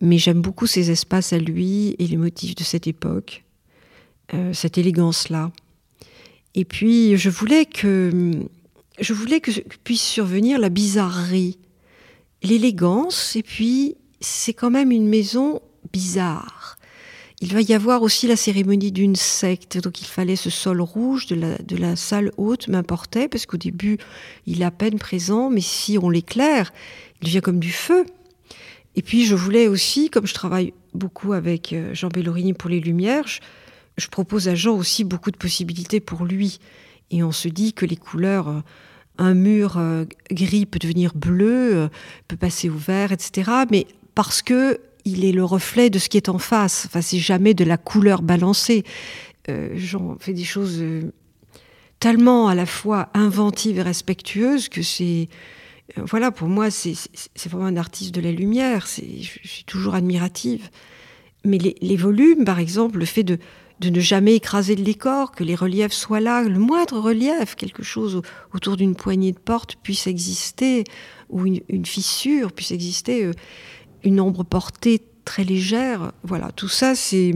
Mais j'aime beaucoup ces espaces à lui et les motifs de cette époque, euh, cette élégance-là. Et puis, je voulais que, je voulais que puisse survenir la bizarrerie, l'élégance, et puis c'est quand même une maison bizarre. Il va y avoir aussi la cérémonie d'une secte, donc il fallait ce sol rouge de la, de la salle haute m'importait, parce qu'au début, il est à peine présent, mais si on l'éclaire, il devient comme du feu. Et puis je voulais aussi, comme je travaille beaucoup avec euh, Jean Bellorini pour les Lumières, je, propose à Jean aussi beaucoup de possibilités pour lui. Et on se dit que les couleurs, euh, un mur euh, gris peut devenir bleu, peut passer au vert, etc. Mais parce que il est le reflet de ce qui est en face. Enfin, c'est jamais de la couleur balancée. Jean fait des choses tellement à la fois inventives et respectueuses que c'est voilà, pour moi, c'est vraiment un artiste de la lumière. Je suis toujours admirative. Mais les, volumes, par exemple, le fait de, ne jamais écraser le décor, que les reliefs soient là, le moindre relief, quelque chose autour d'une poignée de porte puisse exister, ou une, fissure puisse exister, euh, une ombre portée très légère. Voilà, tout ça, c'est.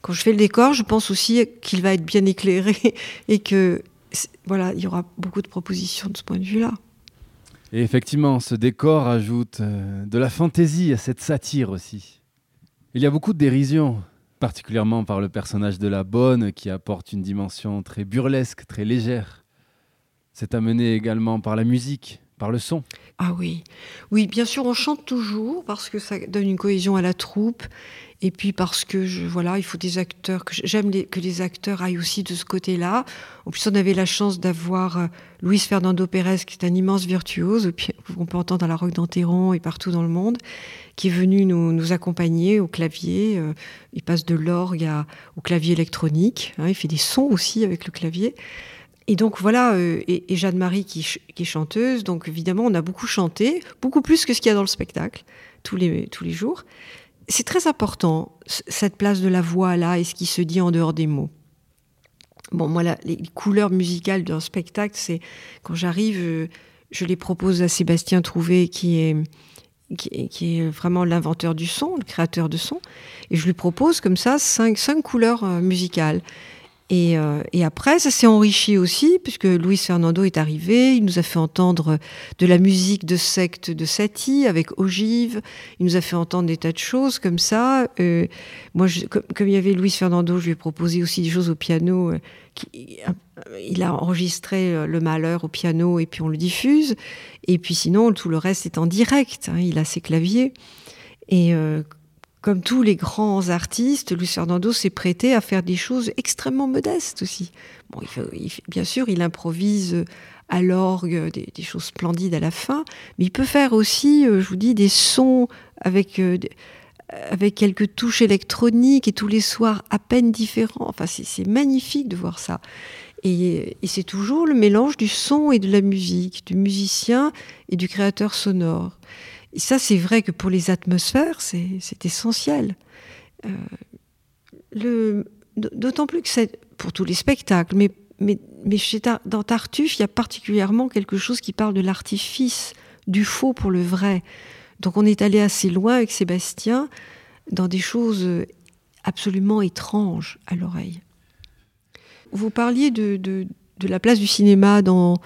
Quand je fais le décor, je pense aussi qu'il va être bien éclairé [LAUGHS] et que voilà, il y aura beaucoup de propositions de ce point de vue-là. Et effectivement, ce décor ajoute euh, de la fantaisie à cette satire aussi. Il y a beaucoup de dérision, particulièrement par le personnage de la bonne qui apporte une dimension très burlesque, très légère. C'est amené également par la musique, le son. Ah oui, oui, bien sûr, on chante toujours parce que ça donne une cohésion à la troupe et puis parce que je, voilà, il faut des acteurs j'aime que les acteurs aillent aussi de ce côté-là. En plus, on avait la chance d'avoir euh, Luis Fernando Pérez, qui est un immense virtuose, qu'on peut entendre à la Roque d'Anteron et partout dans le monde, qui est venu nous, accompagner au clavier. Euh, il passe de l'orgue au clavier électronique. Hein, il fait des sons aussi avec le clavier. Et donc voilà, euh, et, Jeanne-Marie qui, qui, est chanteuse. Donc évidemment, on a beaucoup chanté, beaucoup plus que ce qu'il y a dans le spectacle tous les, tous les jours c'est très important, cette place de la voix là et ce qui se dit en dehors des mots. Bon, moi, les couleurs musicales d'un spectacle, c'est quand j'arrive, euh, je, les propose à Sébastien Trouvé, qui est, qui est, vraiment l'inventeur du son, le créateur de son, et je lui propose comme ça cinq, cinq couleurs euh, Euh, et, après, ça s'est enrichi aussi, puisque Luis Fernando est arrivé, il nous a fait entendre de la musique de secte de Satie avec Ogive, il nous a fait entendre des tas de choses comme ça. Euh, moi, comme, il y avait Luis Fernando, je lui ai proposé aussi des choses au piano. Euh, il a enregistré Le Malheur au piano et puis on le diffuse. Et puis sinon, tout le reste est en direct. Hein, il a ses claviers. Et comme tous les grands artistes, Luis Fernando s'est prêté à faire des choses extrêmement modestes aussi. Bon, bien sûr, il improvise à l'orgue des, choses splendides à la fin, mais il peut faire aussi, euh, je vous dis, des sons avec, euh, avec quelques touches électroniques et tous les soirs à peine différents. Enfin, c'est magnifique de voir ça. Et c'est toujours le mélange du son et de la musique, du musicien et du créateur sonore. Et ça, c'est vrai que pour les atmosphères, c'est essentiel. Euh, d'autant plus que c'est pour tous les spectacles, mais, mais, mais dans Tartuffe, il y a particulièrement quelque chose qui parle de l'artifice, du faux pour le vrai. Donc on est allé assez loin avec Sébastien dans des choses absolument étranges à l'oreille. Vous parliez de, de, la place du cinéma dans,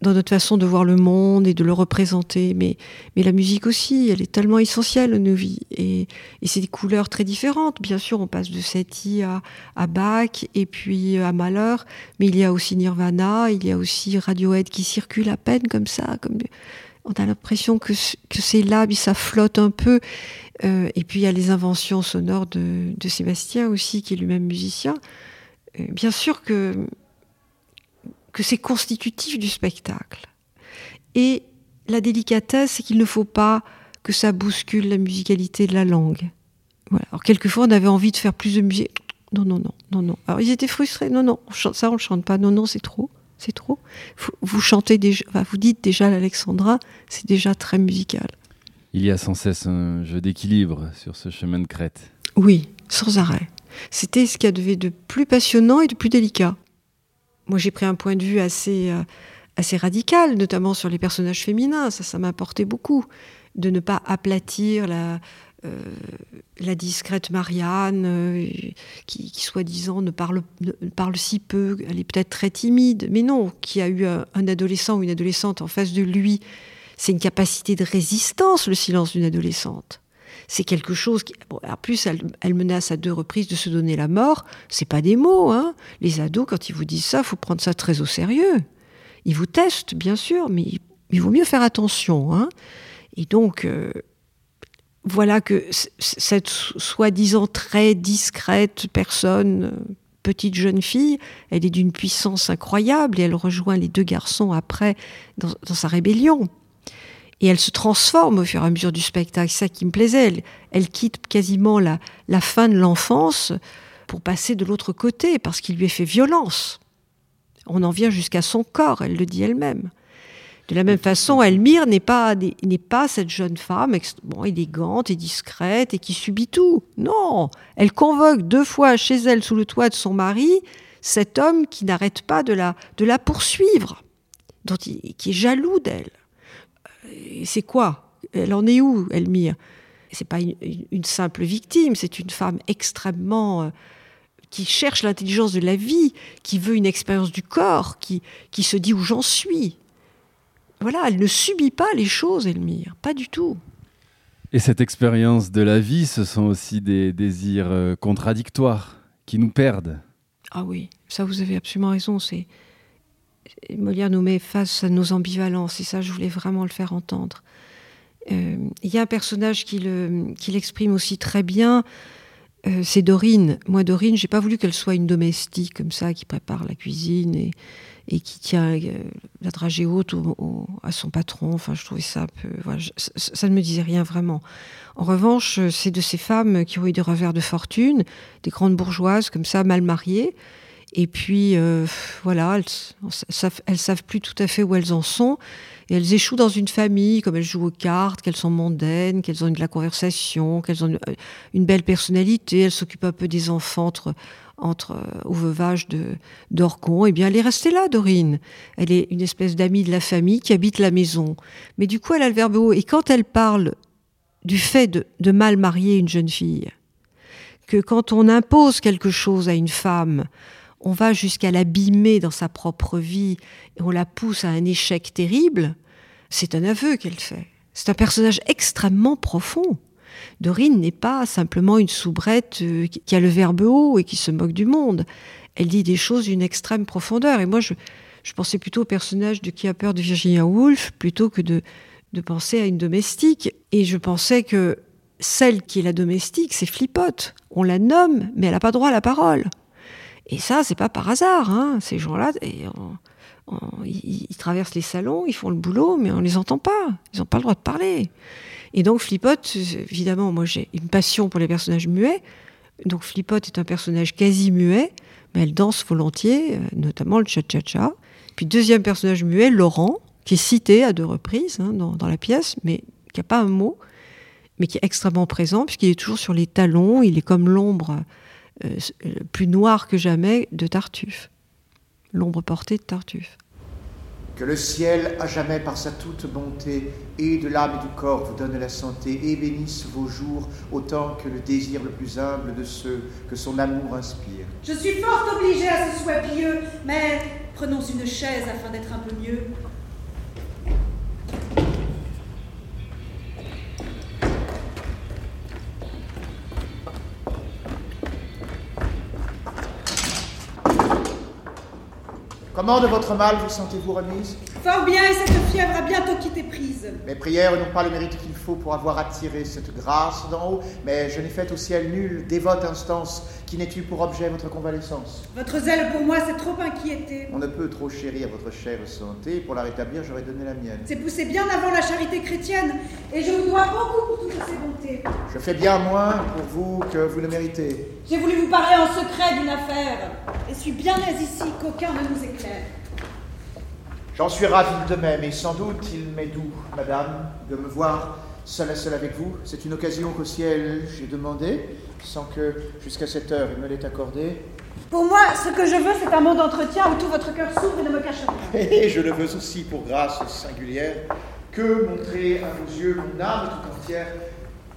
dans notre façon de voir le monde et de le représenter. Mais, mais la musique aussi, elle est tellement essentielle à nos vies. Et, et c'est des couleurs très différentes. Bien sûr, on passe de Satie à, à Bach et puis à Malheur, mais il y a aussi Nirvana, il y a aussi Radiohead qui circule à peine comme ça. Comme... On a l'impression que, que c'est là, puis ça flotte un peu. Euh, et puis il y a les inventions sonores de, de Sébastien aussi, qui est lui-même musicien. Euh, bien sûr que, que c'est constitutif du spectacle. Et la délicatesse, c'est qu'il ne faut pas que ça bouscule la musicalité de la langue. Voilà. Alors quelquefois, on avait envie de faire plus de musique. Non, non, non, non, non. Alors ils étaient frustrés. Non, non, ça on le chante pas. Non, non, c'est trop, c'est trop. Vous, chantez déjà, vous dites déjà l'Alexandra, c'est déjà très musical. Il y a sans cesse un jeu d'équilibre sur ce chemin de crête. Oui, sans arrêt. C'était ce qu'il y avait de plus passionnant et de plus délicat. Moi, j'ai pris un point de vue assez, euh, assez radical, notamment sur les personnages féminins. Ça, ça m'importait beaucoup de ne pas aplatir la, euh, la discrète Marianne, euh, qui, soi-disant ne parle, parle si peu, elle est peut-être très timide, mais non, qui a eu un, adolescent ou une adolescente en face de lui, c'est une capacité de résistance, le silence d'une adolescente. C'est quelque chose qui. En plus, elle, menace à deux reprises de se donner la mort. C'est pas des mots, hein. Les ados, quand ils vous disent ça, faut prendre ça très au sérieux. Ils vous testent, bien sûr, mais il, vaut mieux faire attention, hein. Et donc, euh, voilà que cette soi-disant très discrète personne, euh, petite jeune fille, elle est d'une puissance incroyable et elle rejoint les deux garçons après dans, sa rébellion. Et elle se transforme au fur et à mesure du spectacle. C'est ça qui me plaisait. Elle, quitte quasiment la, fin de l'enfance pour passer de l'autre côté parce qu'il lui est fait violence. On en vient jusqu'à son corps, elle le dit elle-même. De la même façon, Elmire n'est pas, n'est pas cette jeune femme élégante et discrète et qui subit tout. Non, elle convoque deux fois chez elle, sous le toit de son mari, cet homme qui n'arrête pas de la, de la poursuivre, dont qui est jaloux d'elle. C'est quoi? Elle en est où, Elmire? C'est pas une, simple victime, c'est une femme extrêmement euh, qui cherche l'intelligence de la vie, qui veut une expérience du corps, qui, qui se dit où j'en suis voilà, elle ne subit pas les choses, Elmire, pas du tout. Et cette expérience de la vie, ce sont aussi des désirs euh, contradictoires qui nous perdent. Ah oui, ça vous avez absolument raison. C'est Molière nous met face à nos ambivalences, et ça, je voulais vraiment le faire entendre. Euh, il y a un personnage qui l'exprime aussi très bien. Euh, c'est Dorine. Moi, Dorine, j'ai pas voulu qu'elle soit une domestique comme ça, qui prépare la cuisine et, qui tient euh, la dragée haute à son patron. Enfin, je trouvais ça un peu. ça, ne me disait rien vraiment. En revanche, c'est de ces femmes qui ont eu des revers de fortune, des grandes bourgeoises comme ça, mal mariées. Et puis, euh, voilà, elles, elles savent plus tout à fait où elles en sont. Et elles échouent dans une famille, comme elles jouent aux cartes, qu'elles sont mondaines, qu'elles ont de la conversation, qu'elles ont une, belle personnalité, elles s'occupent un peu des enfants entre, entre euh, au veuvage d'Orcon, eh bien, elle est restée là, Dorine. Elle est une espèce d'amie de la famille qui habite la maison. Mais du coup, elle a le verbe haut. Et quand elle parle du fait de, de mal marier une jeune fille, que quand on impose quelque chose à une femme, on va jusqu'à l'abîmer dans sa propre vie et on la pousse à un échec terrible, c'est un aveu qu'elle fait. C'est un personnage extrêmement profond. Dorine n'est pas simplement une soubrette euh, qui a le verbe haut et qui se moque du monde. Elle dit des choses d'une extrême profondeur. Et moi, je, pensais plutôt au personnage de Qui a peur de Virginia Woolf plutôt que de, de penser à une domestique. Et je pensais que celle qui est la domestique, c'est Flippote. On la nomme, mais elle n'a pas droit à la parole. Et ça, c'est pas par hasard. Hein. Ces gens-là, ils, traversent les salons, ils font le boulot, mais on les entend pas. Ils n'ont pas le droit de parler. Et donc Flippote, évidemment, moi j'ai une passion pour les personnages muets. Donc Flippote est un personnage quasi muet, mais elle danse volontiers, euh, notamment le cha-cha-cha. Puis deuxième personnage muet, Laurent, qui est cité à deux reprises hein, dans, la pièce, mais qui n'a pas un mot, mais qui est extrêmement présent, puisqu'il est toujours sur les talons, il est comme l'ombre euh, euh, plus noire que jamais de Tartuffe. L'ombre portée de Tartuffe. Que le ciel, à jamais par sa toute bonté, et de l'âme et du corps vous donne la santé, et bénisse vos jours autant que le désir le plus humble de ceux que son amour inspire. Je suis fort obligée à ce souhait pieux, mais prenons une chaise afin d'être un peu mieux. Comment de votre mal vous sentez-vous remise? Fort bien, et cette fièvre a bientôt quitté prise. Mes prières n'ont pas le mérite qu'il faut pour avoir attiré cette grâce d'en haut, mais je n'ai fait au ciel nulle dévote instance qui n'ait eu pour objet votre convalescence. Votre zèle pour moi s'est trop inquiété. On ne peut trop chérir votre chère santé, pour la rétablir, j'aurais donné la mienne. C'est poussé bien avant la charité chrétienne, et je vous dois beaucoup pour toutes ces bontés. Je fais bien moins pour vous que vous le méritez. J'ai voulu vous parler en secret d'une affaire, et suis bien aise ici qu'aucun ne nous éclaire. J'en suis ravi de même, et sans doute il m'est doux, madame, de me voir seul à seul avec vous. C'est une occasion qu'au ciel j'ai demandé, sans que jusqu'à cette heure il me l'ait accordée. Pour moi, ce que je veux, c'est un monde d'entretien où tout votre cœur s'ouvre et ne me cache rien. [LAUGHS] Et je le veux aussi pour grâce singulière, que montrer à vos yeux mon âme tout entière,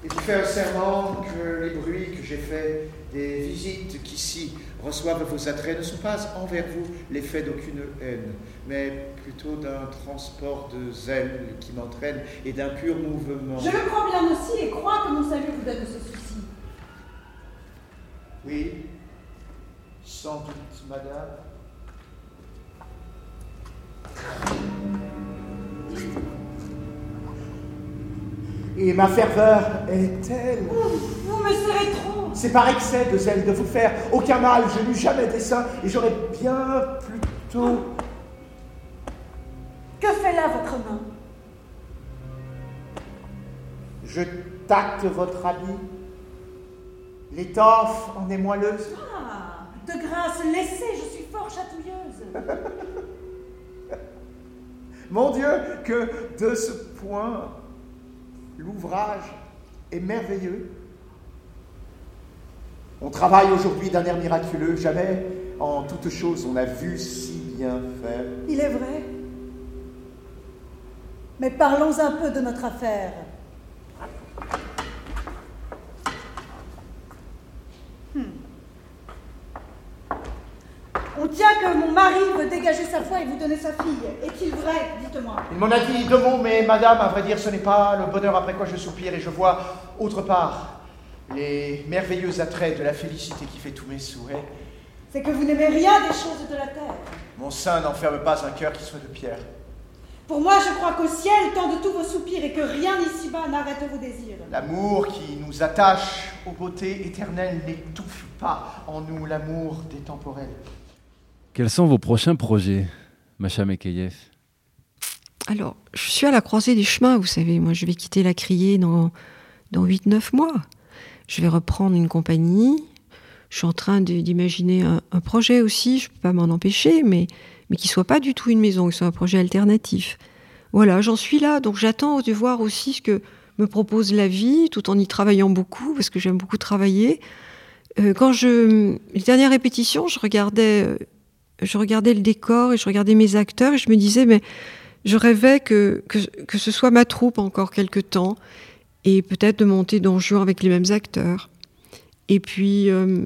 et vous faire serment que les bruits que j'ai faits des visites qu'ici reçoivent vos attraits ne sont pas envers vous l'effet d'aucune haine, mais plutôt d'un transport de zèle qui m'entraîne et d'un pur mouvement. Je le crois bien aussi et crois que mon salut vous donne ce souci. Oui, sans doute, madame. Et ma ferveur est telle. Vous me serez trop. C'est par excès de zèle de vous faire aucun mal. Je n'eus jamais dessein et j'aurais bien plutôt. Que fait là votre main Je tacte votre habit. L'étoffe en est moelleuse. Ah, de grâce, laissez, je suis fort chatouilleuse. [LAUGHS] Mon Dieu, que de ce point, l'ouvrage est merveilleux. On travaille aujourd'hui d'un air miraculeux. Jamais en toute chose on a vu si bien faire. Il est vrai. Mais parlons un peu de notre affaire. Hmm. On tient que mon mari veut dégager sa foi et vous donner sa fille. Est-il vrai? Dites-moi. Il m'en a dit deux mots, mais madame, à vrai dire, ce n'est pas le bonheur après quoi je soupire et je vois autre part les merveilleux attraits de la félicité qui fait tous mes souhaits. C'est que vous n'aimez rien des choses de la terre. Mon sein n'enferme pas un cœur qui soit de pierre. Pour moi, je crois qu'au ciel tendent tous vos soupirs et que rien ici-bas n'arrête vos désirs. L'amour qui nous attache aux beautés éternelles n'étouffe pas en nous l'amour des temporels. Quels sont vos prochains projets, Macha Mekeyev Alors, je suis à la croisée des chemins, vous savez. Moi, je vais quitter la criée dans, dans 8-9 mois. Je vais reprendre une compagnie. Je suis en train d'imaginer un, un projet aussi, je ne peux pas m'en empêcher, mais, mais qui soit pas du tout une maison, qui soit un projet alternatif. Voilà, j'en suis là, donc j'attends de voir aussi ce que me propose la vie, tout en y travaillant beaucoup, parce que j'aime beaucoup travailler. Euh, quand je, les dernières répétitions, je regardais, euh, je regardais le décor et je regardais mes acteurs et je me disais, mais je rêvais que, que, que ce soit ma troupe encore quelque temps et peut-être de monter Don Juan avec les mêmes acteurs. Et puis, euh,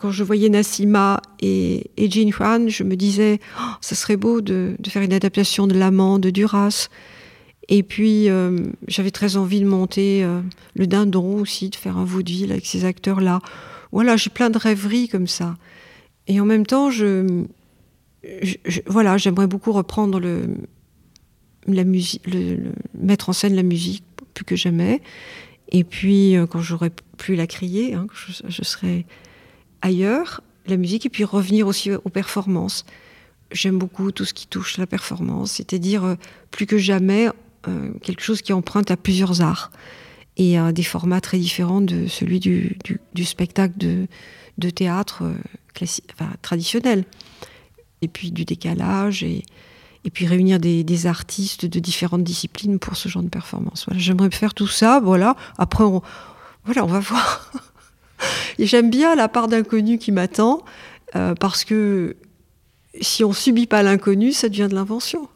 quand je voyais Nassima et, et Jean Juan, je me disais, oh, ça serait beau de, faire une adaptation de L'Amant de Duras. Et puis, euh, j'avais très envie de monter euh, Le Dindon aussi, de faire un vaudeville avec ces acteurs-là. Voilà, j'ai plein de rêveries comme ça. Et en même temps, voilà, j'aimerais beaucoup reprendre le, la musique, mettre en scène la musique plus que jamais. Et puis, euh, quand j'aurai plus la crier, hein, je, je serai ailleurs, la musique, et puis revenir aussi aux performances. J'aime beaucoup tout ce qui touche la performance, c'est-à-dire euh, plus que jamais euh, quelque chose qui emprunte à plusieurs arts et à des formats très différents de celui du, spectacle de, théâtre euh, traditionnel. Et puis du décalage et, puis réunir des, artistes de différentes disciplines pour ce genre de performance. Voilà, j'aimerais faire tout ça. Voilà. Après, voilà, on va [LAUGHS] voir. Et j'aime bien la part d'inconnu qui m'attend euh, parce que si on subit pas l'inconnu, ça devient de l'invention.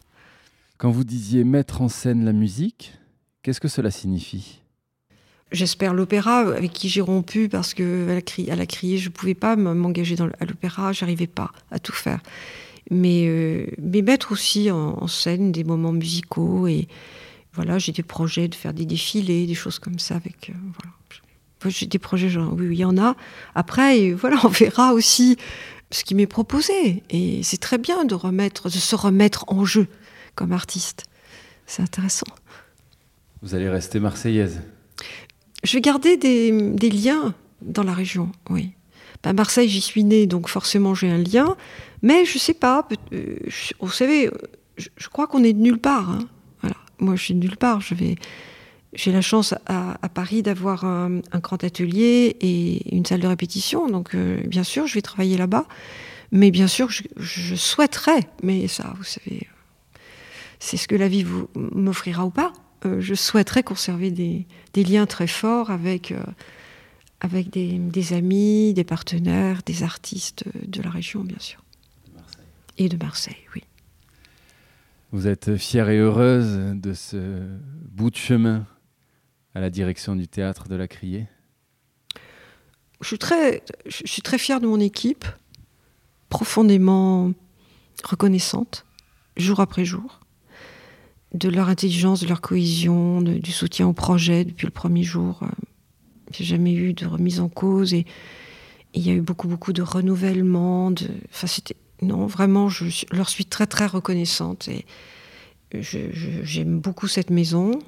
Quand vous disiez mettre en scène la musique, qu'est-ce que cela signifie? J'espère l'opéra avec qui j'ai rompu parce que à la, cri- à la criée, je pouvais pas m'engager à l'opéra, j'arrivais pas à tout faire. Mais, euh, mais mettre aussi en, en scène des moments musicaux et voilà, j'ai des projets de faire des défilés, des choses comme ça avec euh, voilà. Des projets, genre, oui, oui, il y en a. Après, voilà, on verra aussi ce qui m'est proposé. Et c'est très bien de remettre, de se remettre en jeu comme artiste. C'est intéressant. Vous allez rester marseillaise Je vais garder des, liens dans la région, oui. À ben, Marseille, j'y suis née, donc forcément j'ai un lien. Mais je sais pas, euh, vous savez, je, crois qu'on est de nulle part. Hein. Voilà. Moi, je suis de nulle part. Je vais, j'ai la chance à, Paris d'avoir un, grand atelier et une salle de répétition. Donc, euh, bien sûr, je vais travailler là-bas. Mais bien sûr, je, souhaiterais, mais ça, vous savez, c'est ce que la vie vous m'offrira ou pas. Euh, je souhaiterais conserver des, liens très forts avec, euh, avec des, amis, des partenaires, des artistes de la région, bien sûr. Et de Marseille, oui. Vous êtes fière et heureuse de ce bout de chemin à la direction du théâtre de la Criée je suis, très, je suis très fière de mon équipe, profondément reconnaissante, jour après jour, de leur intelligence, de leur cohésion, du soutien au projet depuis le premier jour. J'ai jamais eu de remise en cause et il y a eu beaucoup, beaucoup de renouvellement. Enfin, non, vraiment, je leur suis très, très reconnaissante et j'aime beaucoup cette maison.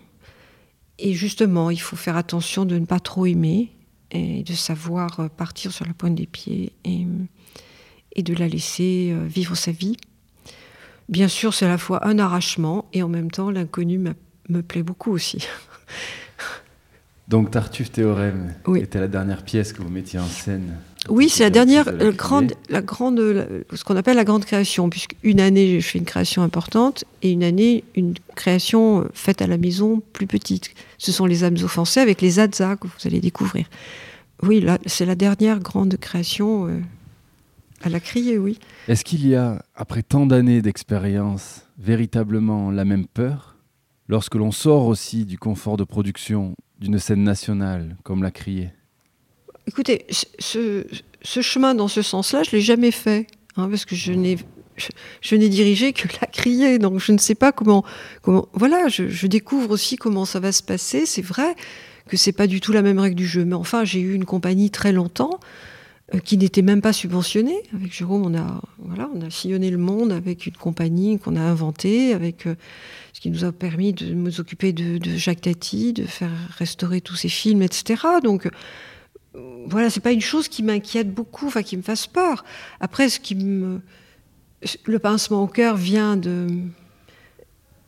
Et justement, il faut faire attention de ne pas trop aimer et de savoir euh, partir sur la pointe des pieds et, et de la laisser euh, vivre sa vie. Bien sûr, c'est à la fois un arrachement et en même temps, l'inconnu me plaît beaucoup aussi. Donc Tartuffe Théorème était la dernière pièce que vous mettiez en scène. Oui, c'est la dernière la grande, la grande, ce qu'on appelle la grande création, puisque une année je fais une création importante et une année une création euh, faite à la maison plus petite. Ce sont les âmes offensées avec les Adza que vous allez découvrir. Oui, c'est la dernière grande création euh, à la criée, oui. Est-ce qu'il y a, après tant d'années d'expérience, véritablement la même peur lorsque l'on sort aussi du confort de production d'une scène nationale comme la criée? Écoutez, ce, chemin dans ce sens-là, je ne l'ai jamais fait, hein, parce que je n'ai dirigé que la criée, donc je ne sais pas comment. voilà, je, découvre aussi comment ça va se passer. C'est vrai que c'est pas du tout la même règle du jeu, mais enfin, j'ai eu une compagnie très longtemps euh, qui n'était même pas subventionnée. Avec Jérôme, on a voilà, on a sillonné le monde avec une compagnie qu'on a inventée, avec euh, ce qui nous a permis de nous occuper de, Jacques Tati, de faire restaurer tous ses films, etc. Donc voilà, c'est pas une chose qui m'inquiète beaucoup, enfin qui me fasse peur. Après, ce qui me, le pincement au cœur vient de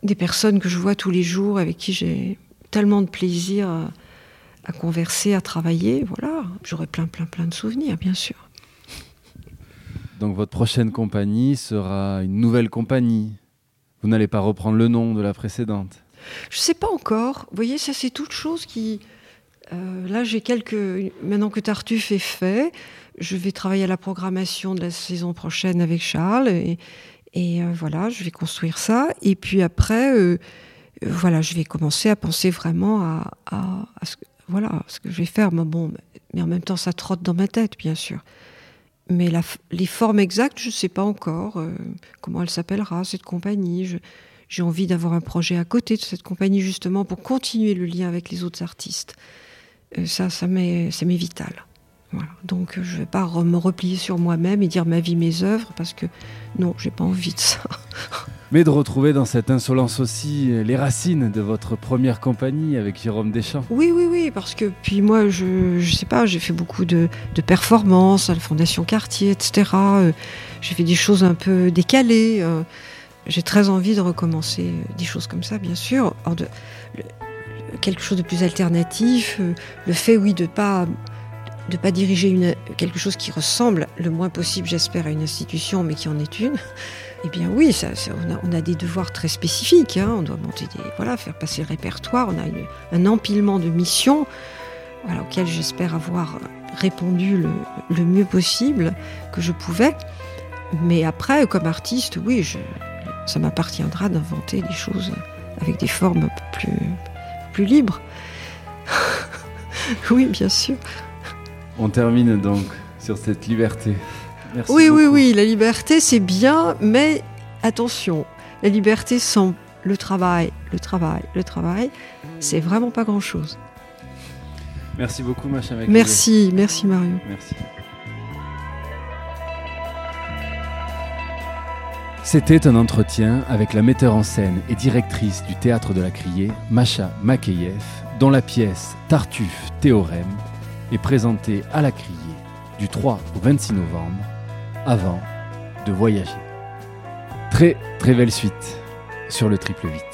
des personnes que je vois tous les jours, avec qui j'ai tellement de plaisir à, converser, à travailler. Voilà, j'aurai plein, plein, plein de souvenirs, bien sûr. Donc votre prochaine compagnie sera une nouvelle compagnie. Vous n'allez pas reprendre le nom de la précédente. Je ne sais pas encore. Vous voyez, ça c'est toute chose qui euh, là, j'ai quelques. Maintenant que Tartuffe est fait, je vais travailler à la programmation de la saison prochaine avec Charles. Et, euh, voilà, je vais construire ça. Et puis après, euh, voilà, je vais commencer à penser vraiment à, ce, voilà, ce que je vais faire. Mais, bon, mais en même temps, ça trotte dans ma tête, bien sûr. Mais les formes exactes, je ne sais pas encore comment elle s'appellera, cette compagnie. j'ai envie d'avoir un projet à côté de cette compagnie, justement, pour continuer le lien avec les autres artistes. Euh, ça, ça m'est vital. Donc je ne vais pas me replier sur moi-même et dire ma vie, mes œuvres, parce que non, j'ai pas envie de ça. [LAUGHS] Mais de retrouver dans cette insolence aussi les racines de votre première compagnie avec Jérôme Deschamps. Oui, oui, oui, parce que puis moi, je ne sais pas, j'ai fait beaucoup de, performances à la Fondation Cartier, etc. Euh, j'ai fait des choses un peu décalées. Euh, j'ai très envie de recommencer des choses comme ça, bien sûr. de, quelque chose de plus alternatif, euh, le fait, oui, de pas de pas diriger une, quelque chose qui ressemble le moins possible, j'espère, à une institution, mais qui en est une. Eh bien oui, ça, on, a, des devoirs très spécifiques. Hein. On doit monter des, voilà, faire passer le répertoire. On a un empilement de missions auxquelles j'espère avoir répondu le, mieux possible que je pouvais. Mais après, comme artiste, oui, ça m'appartiendra d'inventer des choses avec des formes plus, plus libre. [LAUGHS] oui, bien sûr. On termine donc sur cette liberté. Merci oui, oui, oui, la liberté c'est bien, mais attention, la liberté sans le travail, le travail, le travail, c'est vraiment pas grand-chose. Merci beaucoup, ma chère. Merci, merci Mario. Merci. C'était un entretien avec la metteur en scène et directrice du théâtre de la Criée, Macha Makeyev, dont la pièce Tartuffe Théorème est présentée à la Criée du 3 au 26 novembre, avant de voyager. Très très belle suite sur le triple 8.